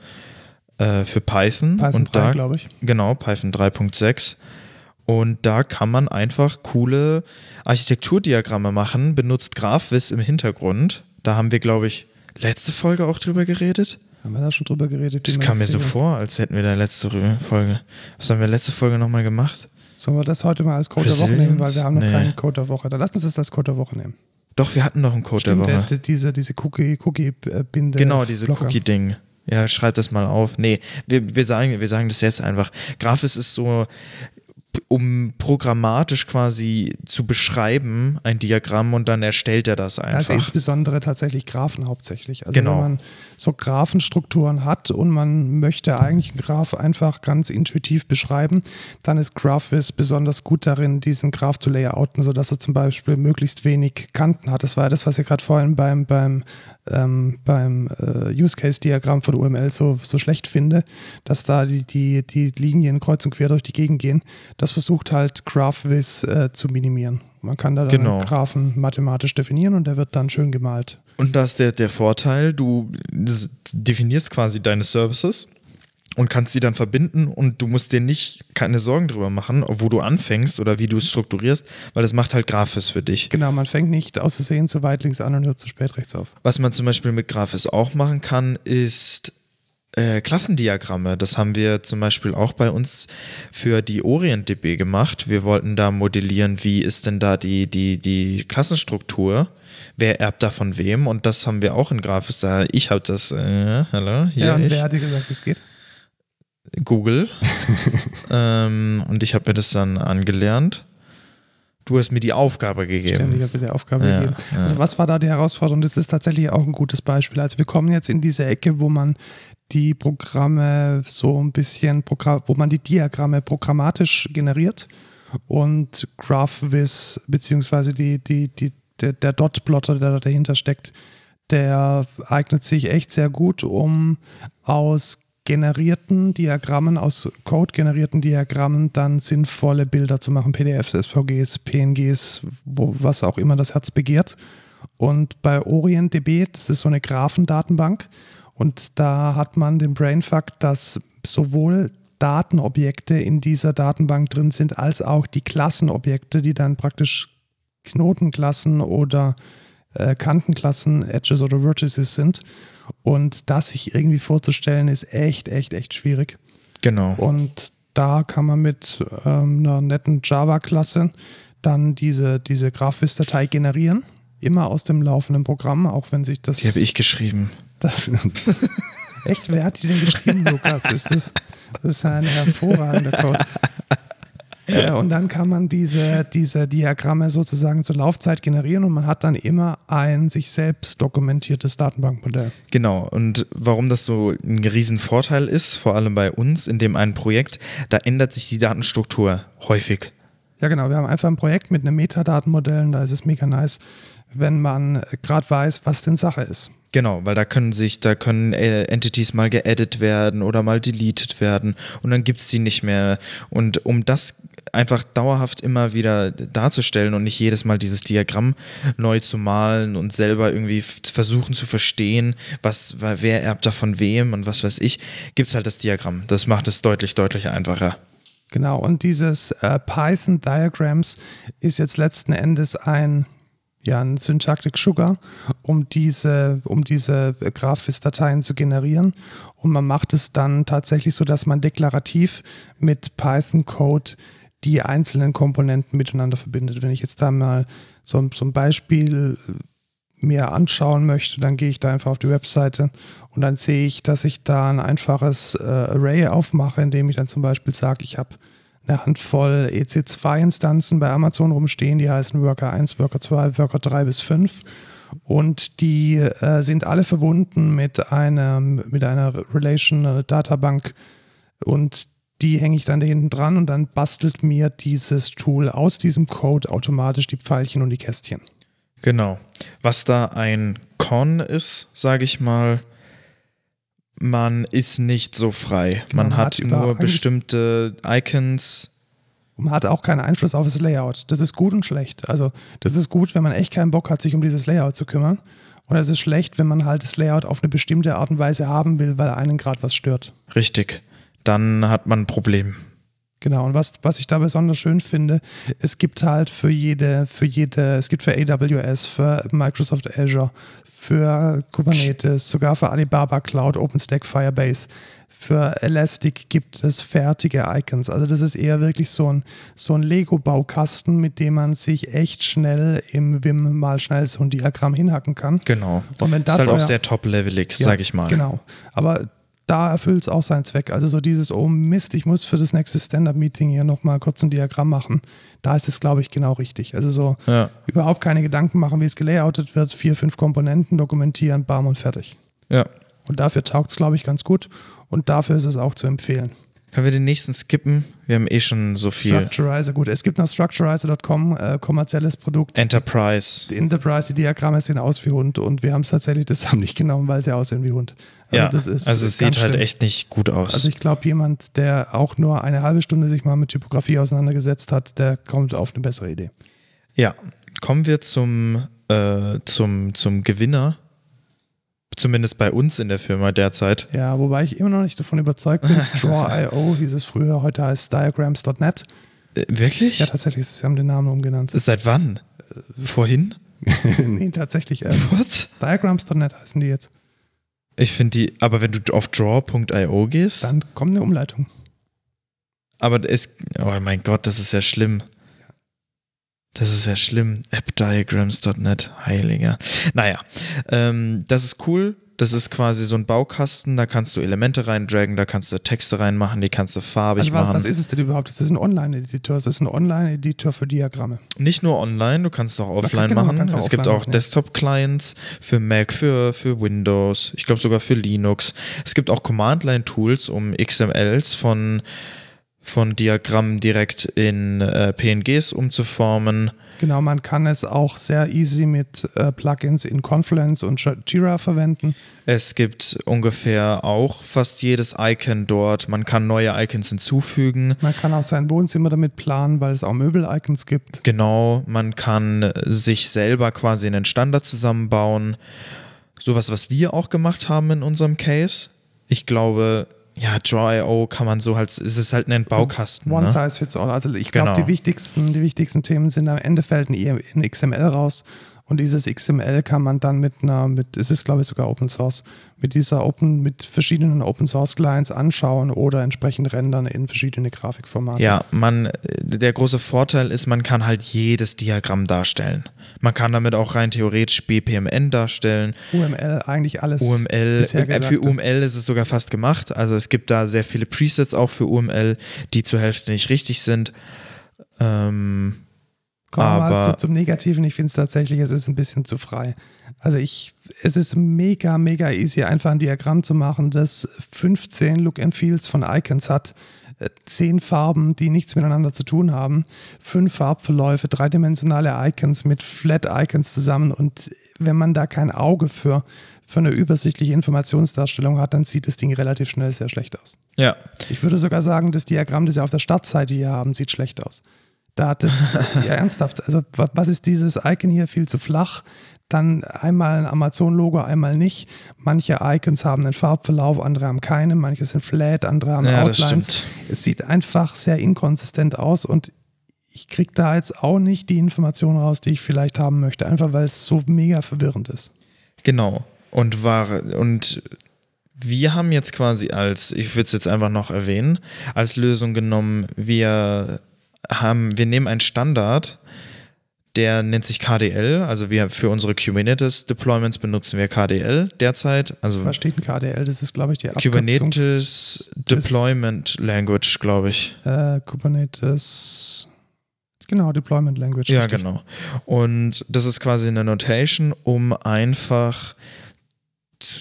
äh, für Python. Python und 3, glaube ich. Genau, Python 3.6. Und da kann man einfach coole Architekturdiagramme machen, benutzt GraphVis im Hintergrund. Da haben wir, glaube ich, letzte Folge auch drüber geredet. Haben wir da schon drüber geredet? Das kam mir so vor, als hätten wir da letzte Folge. Was haben wir letzte Folge nochmal gemacht? Sollen wir das heute mal als Code der Woche nehmen, weil wir haben noch nee. keinen Code der Woche. Dann lass uns das als Code der Woche nehmen. Doch, wir hatten noch einen Code Stimmt, der Woche. Der, diese diese Cookie-Binde. genau, diese Cookie-Ding. Ja, schreib das mal auf. Nee, wir, wir, sagen, wir sagen das jetzt einfach. Graphis ist so um programmatisch quasi zu beschreiben, ein Diagramm und dann erstellt er das einfach. Also insbesondere tatsächlich Graphen hauptsächlich. Also genau. wenn man so Graphenstrukturen hat und man möchte eigentlich einen Graph einfach ganz intuitiv beschreiben, dann ist GraphVis besonders gut darin, diesen Graph zu layouten, sodass er zum Beispiel möglichst wenig Kanten hat. Das war ja das, was ihr gerade vorhin beim, beim ähm, beim äh, Use Case Diagramm von UML so, so schlecht finde, dass da die, die, die Linien kreuz und quer durch die Gegend gehen. Das versucht halt GraphVis äh, zu minimieren. Man kann da genau. Graphen mathematisch definieren und der wird dann schön gemalt. Und da ist der, der Vorteil, du definierst quasi deine Services und kannst sie dann verbinden und du musst dir nicht keine Sorgen drüber machen, wo du anfängst oder wie du es strukturierst, weil das macht halt Graphis für dich. Genau, man fängt nicht aus Versehen zu weit links an und hört zu spät rechts auf. Was man zum Beispiel mit Graphis auch machen kann, ist äh, Klassendiagramme. Das haben wir zum Beispiel auch bei uns für die OrientDB gemacht. Wir wollten da modellieren, wie ist denn da die, die, die Klassenstruktur wer erbt da von wem und das haben wir auch in Graphis da. Ich habe das, äh, hallo, hier. Ja, und ich. wer hat dir gesagt, wie es geht? Google. ähm, und ich habe mir das dann angelernt. Du hast mir die Aufgabe gegeben. Stimmt, ich habe dir die Aufgabe ja, gegeben. Ja. Also was war da die Herausforderung? Das ist tatsächlich auch ein gutes Beispiel. Also wir kommen jetzt in diese Ecke, wo man die Programme so ein bisschen, wo man die Diagramme programmatisch generiert und GraphVis beziehungsweise die, die, die, der, der Dot-Plotter, der dahinter steckt, der eignet sich echt sehr gut, um aus generierten Diagrammen, aus Code generierten Diagrammen dann sinnvolle Bilder zu machen, PDFs, SVGs, PNGs, wo, was auch immer das Herz begehrt. Und bei OrientDB, das ist so eine Graphendatenbank, und da hat man den Brainfuck, dass sowohl Datenobjekte in dieser Datenbank drin sind, als auch die Klassenobjekte, die dann praktisch Knotenklassen oder äh, Kantenklassen, Edges oder Vertices sind. Und das sich irgendwie vorzustellen, ist echt, echt, echt schwierig. Genau. Und da kann man mit ähm, einer netten Java-Klasse dann diese, diese Graphis-Datei generieren. Immer aus dem laufenden Programm, auch wenn sich das. Die habe ich geschrieben. Das, echt, wer hat die denn geschrieben, Lukas? Ist das, das ist ein hervorragender Code. Äh, und dann kann man diese, diese Diagramme sozusagen zur Laufzeit generieren und man hat dann immer ein sich selbst dokumentiertes Datenbankmodell. Genau. Und warum das so ein Riesenvorteil ist, vor allem bei uns in dem einen Projekt, da ändert sich die Datenstruktur häufig. Ja, genau. Wir haben einfach ein Projekt mit einem Metadatenmodell und da ist es mega nice, wenn man gerade weiß, was denn Sache ist. Genau, weil da können sich, da können äh, Entities mal geedit werden oder mal deleted werden und dann gibt es die nicht mehr. Und um das einfach dauerhaft immer wieder darzustellen und nicht jedes Mal dieses Diagramm neu zu malen und selber irgendwie versuchen zu verstehen, was, wer erbt da von wem und was weiß ich, gibt es halt das Diagramm. Das macht es deutlich, deutlich einfacher. Genau, und dieses äh, Python Diagrams ist jetzt letzten Endes ein ja, ein Syntactic Sugar, um diese, um diese Graphis-Dateien zu generieren. Und man macht es dann tatsächlich so, dass man deklarativ mit Python-Code die einzelnen Komponenten miteinander verbindet. Wenn ich jetzt da mal so, so ein Beispiel äh, mir anschauen möchte, dann gehe ich da einfach auf die Webseite und dann sehe ich, dass ich da ein einfaches äh, Array aufmache, indem ich dann zum Beispiel sage, ich habe eine Handvoll EC2-Instanzen bei Amazon rumstehen, die heißen Worker 1, Worker 2, Worker 3 bis 5. Und die äh, sind alle verbunden mit, einem, mit einer Relational Databank Und die hänge ich dann da hinten dran und dann bastelt mir dieses Tool aus diesem Code automatisch die Pfeilchen und die Kästchen. Genau. Was da ein Con ist, sage ich mal, man ist nicht so frei. Genau, man man hat hat nur bestimmte Icons. Man hat auch keinen Einfluss auf das Layout. Das ist gut und schlecht. Also, das ist gut, wenn man echt keinen Bock hat, sich um dieses Layout zu kümmern. Und es ist schlecht, wenn man halt das Layout auf eine bestimmte Art und Weise haben will, weil einen gerade was stört. Richtig. Dann hat man ein Problem. Genau, und was, was ich da besonders schön finde, es gibt halt für jede, für jede, es gibt für AWS, für Microsoft Azure, für Kubernetes, sogar für Alibaba Cloud, OpenStack, Firebase, für Elastic gibt es fertige Icons. Also das ist eher wirklich so ein, so ein Lego-Baukasten, mit dem man sich echt schnell im Vim mal schnell so ein Diagramm hinhacken kann. Genau. Und wenn das ist halt auch sehr top-levelig, Ja, sage ich mal. Genau. Aber da erfüllt es auch seinen Zweck. Also so dieses, oh Mist, ich muss für das nächste Stand-Up-Meeting hier nochmal kurz ein Diagramm machen. Da ist es, glaube ich, genau richtig. Also so Ja. überhaupt keine Gedanken machen, wie es gelayoutet wird, vier, fünf Komponenten dokumentieren, bam und fertig. ja. Und dafür taugt es, glaube ich, ganz gut. Und dafür ist es auch zu empfehlen. Können wir den nächsten skippen? Wir haben eh schon so viel. Structurizer, gut. Es gibt noch Structurizer.com, äh, kommerzielles Produkt. Enterprise. Die Enterprise, die Diagramme sehen aus wie Hund und wir haben es tatsächlich das haben nicht genommen, weil sie aussehen wie Hund. Also ja, das ist also es sieht halt schlimm. echt nicht gut aus. Also ich glaube, jemand, der auch nur eine halbe Stunde sich mal mit Typografie auseinandergesetzt hat, der kommt auf eine bessere Idee. ja, kommen wir zum, äh, zum, zum Gewinner. Zumindest bei uns in der Firma derzeit. Ja, wobei ich immer noch nicht davon überzeugt bin. Draw.io hieß es früher, heute heißt Diagrams.net. Äh, wirklich? Ja, tatsächlich, sie haben den Namen umgenannt. Seit wann? Vorhin? nee, tatsächlich. Äh, What? Diagrams.net heißen die jetzt. Ich finde die, aber wenn du auf draw.io gehst, Dann kommt eine Umleitung. aber es, oh mein Gott, das ist ja schlimm. Das ist ja schlimm. Appdiagrams.net, heiliger. Naja, ähm, das ist cool. Das ist quasi so ein Baukasten, da kannst du Elemente reindragen, da kannst du Texte reinmachen, die kannst du farbig Also was, machen. was ist es denn überhaupt? Das ist ein Online-Editor. Es ist ein Online-Editor für Diagramme. Nicht nur online, du kannst es auch offline genau, machen. auch es gibt offline auch machen, ja. Desktop-Clients für Mac, für, für Windows, ich glaube sogar für Linux. Es gibt auch Command-Line-Tools, um XMLs von, von Diagrammen direkt in äh, PNGs umzuformen. Genau, man kann es auch sehr easy mit äh, Plugins in Confluence und Jira verwenden. Es gibt ungefähr auch fast jedes Icon dort. Man kann neue Icons hinzufügen. Man kann auch sein Wohnzimmer damit planen, weil es auch Möbel-Icons gibt. Genau, man kann sich selber quasi einen Standard zusammenbauen. Sowas, was wir auch gemacht haben in unserem Case. Ich glaube, ja, Draw.io kann man so halt, es ist halt ein Baukasten. One Ne? size fits all. Also ich glaube, Genau. die, wichtigsten, die wichtigsten Themen sind am Ende fällt ein, ein XML raus. Und dieses XML kann man dann mit einer, mit, es ist glaube ich sogar Open Source, mit dieser Open, mit verschiedenen Open Source Clients anschauen oder entsprechend rendern in verschiedene Grafikformate. Ja, man, der große Vorteil ist, man kann halt jedes Diagramm darstellen. Man kann damit auch rein theoretisch BPMN darstellen. UML, eigentlich alles. UML, äh, für. UML ist es sogar fast gemacht. Also es gibt da sehr viele Presets auch für UML, die zur Hälfte nicht richtig sind. Ähm, Kommen wir mal zu, zum Negativen. Ich finde es tatsächlich, es ist ein bisschen zu frei. Also ich, es ist mega, mega easy, einfach ein Diagramm zu machen, das 15 Look and Feels von Icons hat, äh, 10 Farben, die nichts miteinander zu tun haben, fünf Farbverläufe, dreidimensionale Icons mit Flat Icons zusammen und wenn man da kein Auge für, für eine übersichtliche Informationsdarstellung hat, dann sieht das Ding relativ schnell sehr schlecht aus. ja, Ich würde sogar sagen, das Diagramm, das Sie auf der Startseite hier haben, sieht schlecht aus. Da hat es, ja ernsthaft, also wa- was ist dieses Icon hier viel zu flach? Dann einmal ein Amazon-Logo, einmal nicht. Manche Icons haben einen Farbverlauf, andere haben keinen. Manche sind flat, andere haben Ja, Outlines. Es sieht einfach sehr inkonsistent aus und ich kriege da jetzt auch nicht die Informationen raus, die ich vielleicht haben möchte, einfach weil es so mega verwirrend ist. genau. Und war, und wir haben jetzt quasi als, ich würde es jetzt einfach noch erwähnen, als Lösung genommen, wir haben, wir nehmen einen Standard, der nennt sich KDL, also wir für unsere Kubernetes Deployments benutzen wir KDL derzeit, also Was steht ein KDL? Das ist, glaube ich, die Abkürzung. Kubernetes Deployment Language, glaube ich. Äh, Kubernetes. Genau, Deployment Language. Ja, richtig. genau. Und das ist quasi eine Notation, um einfach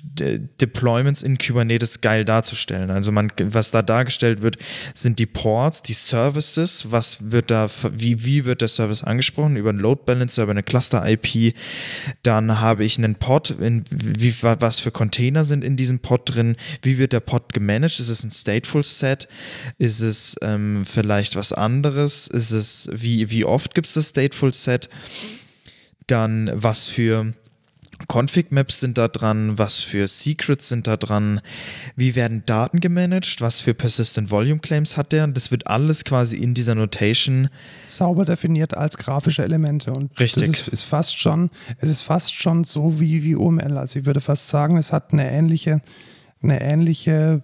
De Deployments in Kubernetes geil darzustellen. Also man, was da dargestellt wird, sind die Ports, die Services, was wird da, wie, wie wird der Service angesprochen? Über einen Load Balancer, über eine Cluster-IP. Dann habe ich einen Pod, in, wie, was für Container sind in diesem Pod drin, wie wird der Pod gemanagt? Ist es ein Stateful Set? Ist es ähm, vielleicht was anderes? Ist es, wie, wie oft gibt es das Stateful Set? Dann was für Config-Maps sind da dran, was für Secrets sind da dran, wie werden Daten gemanagt, was für Persistent Volume Claims hat der. Das wird alles quasi in dieser Notation sauber definiert als grafische Elemente. Und Richtig. das ist, ist, fast schon, es ist fast schon so wie, wie UML. Also ich würde fast sagen, es hat eine ähnliche, eine ähnliche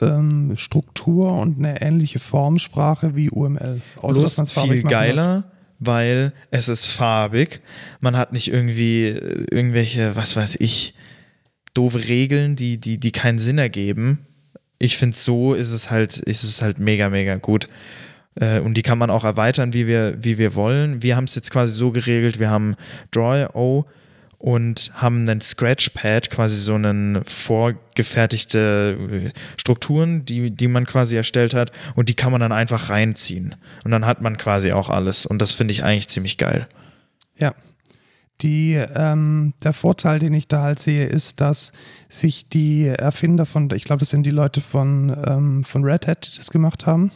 ähm, Struktur und eine ähnliche Formsprache wie UML. Außer, Bloß dass viel geiler. Muss weil es ist farbig. Man hat nicht irgendwie äh, irgendwelche, was weiß ich, doofe Regeln, die, die, die keinen Sinn ergeben. Ich finde, so ist es halt, ist es halt mega, mega gut. Äh, und die kann man auch erweitern, wie wir, wie wir wollen. Wir haben es jetzt quasi so geregelt, wir haben Draw.io und haben einen Scratchpad, quasi so einen vorgefertigte äh, Strukturen, die, die man quasi erstellt hat und die kann man dann einfach reinziehen. Und dann hat man quasi auch alles. Und das finde ich eigentlich ziemlich geil. Ja. Die, ähm, der Vorteil, den ich da halt sehe, ist, dass sich die Erfinder von, ich glaube, das sind die Leute von, ähm, von Red Hat, die das gemacht haben,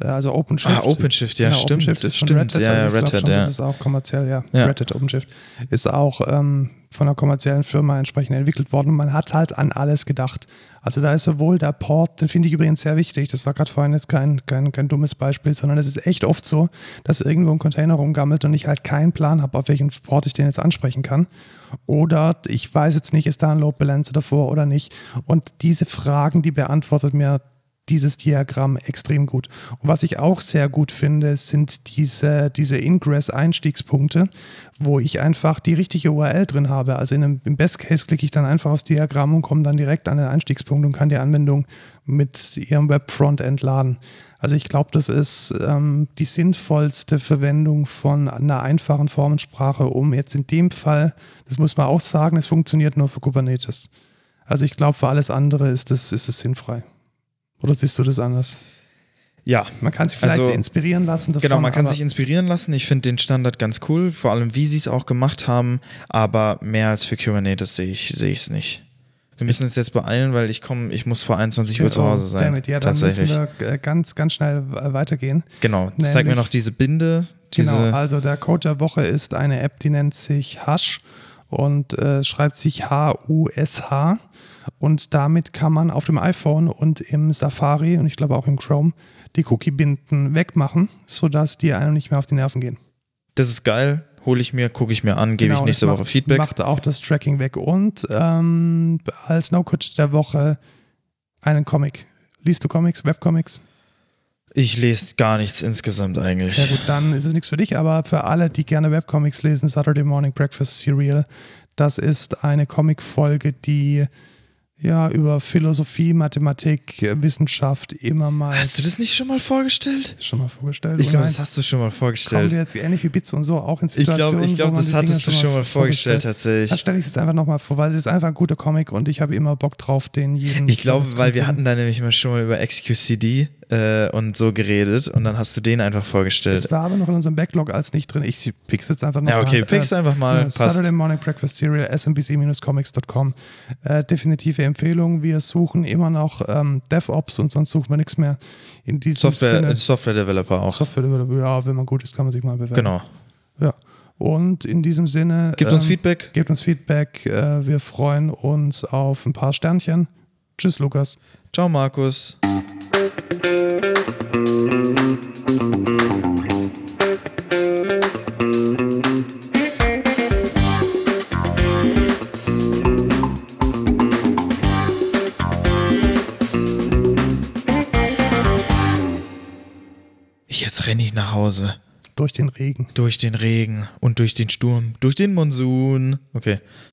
also OpenShift. Ah, OpenShift, ja, genau, stimmt. OpenShift ist von stimmt. Red Hat. Ja, also Red Hat, schon, ja. Das ist auch kommerziell, ja. ja. Red Hat OpenShift ist auch ähm, von einer kommerziellen Firma entsprechend entwickelt worden. Und man hat halt an alles gedacht. Also da ist sowohl der Port, den finde ich übrigens sehr wichtig, das war gerade vorhin jetzt kein, kein, kein dummes Beispiel, sondern es ist echt oft so, dass irgendwo ein Container rumgammelt und ich halt keinen Plan habe, auf welchen Port ich den jetzt ansprechen kann. Oder ich weiß jetzt nicht, ist da ein Load Balancer davor oder nicht. Und diese Fragen, die beantwortet mir dieses Diagramm extrem gut. Und was ich auch sehr gut finde, sind diese, diese Ingress-Einstiegspunkte, wo ich einfach die richtige URL drin habe. Also in einem, im Best Case klicke ich dann einfach aufs Diagramm und komme dann direkt an den Einstiegspunkt und kann die Anwendung mit ihrem Web-Frontend laden. Also ich glaube, das ist ähm, die sinnvollste Verwendung von einer einfachen Formensprache, um jetzt in dem Fall, das muss man auch sagen, es funktioniert nur für Kubernetes. Also ich glaube, für alles andere ist es, ist es sinnfrei. Oder siehst du das anders? Ja. Man kann sich vielleicht also, inspirieren lassen. Davon, genau, man kann sich inspirieren lassen. Ich finde den Standard ganz cool, vor allem wie sie es auch gemacht haben, aber mehr als für Kubernetes sehe ich es seh nicht. Wir müssen uns jetzt beeilen, weil ich komme, ich muss vor 21 Uhr zu Hause sein. Damit, ja, dann tatsächlich. müssen wir äh, ganz, ganz schnell weitergehen. Genau, Nämlich, zeig mir noch diese Binde. Diese genau, also der Code der Woche ist eine App, die nennt sich Hush und äh, schreibt sich H-U-S-H. Und damit kann man auf dem iPhone und im Safari und ich glaube auch im Chrome die Cookie-Binden wegmachen, sodass die einem nicht mehr auf die Nerven gehen. Das ist geil. Hole ich mir, gucke ich mir an, gebe genau, ich nächste Woche Feedback. Macht auch das Tracking weg. Und ähm, als No-Code der Woche einen Comic. Liest du Comics, Webcomics? Ich lese gar nichts insgesamt eigentlich. Ja gut, dann ist es nichts für dich, aber für alle, die gerne Webcomics lesen, Saturday Morning Breakfast Serial, das ist eine Comicfolge, die ja, über Philosophie, Mathematik, Wissenschaft immer mal. Hast du das nicht schon mal vorgestellt? Schon mal vorgestellt. Ich glaube, das hast du schon mal vorgestellt. Wir jetzt ähnlich wie Bits und so auch in Situationen. Ich glaube, glaub, das hattest du schon mal vorgestellt, tatsächlich. Das stelle ich jetzt einfach nochmal vor, weil es ist einfach ein guter Comic und ich habe immer Bock drauf, den jeden. Ich glaube, weil wir hatten da nämlich mal schon mal über XQCD äh, und so geredet und dann hast du den einfach vorgestellt. Das war aber noch in unserem Backlog als nicht drin. Ich pick's jetzt einfach noch Ja, okay, pick's äh, einfach mal. Äh, Saturday Morning Breakfast Serial, smbc-comics.com. Äh, definitive Empfehlung. Wir suchen immer noch ähm, DevOps und sonst suchen wir nichts mehr in diesem Software, Sinne. Software Developer auch. Software Developer, ja, wenn man gut ist, kann man sich mal bewerben. Genau. Ja. Und in diesem Sinne. Gebt uns ähm, Feedback. Gebt uns Feedback. Äh, wir freuen uns auf ein paar Sternchen. Tschüss, Lukas. Ciao, Markus. Jetzt renne ich nach Hause. Durch den Regen. Durch den Regen und durch den Sturm, durch den Monsun. Okay.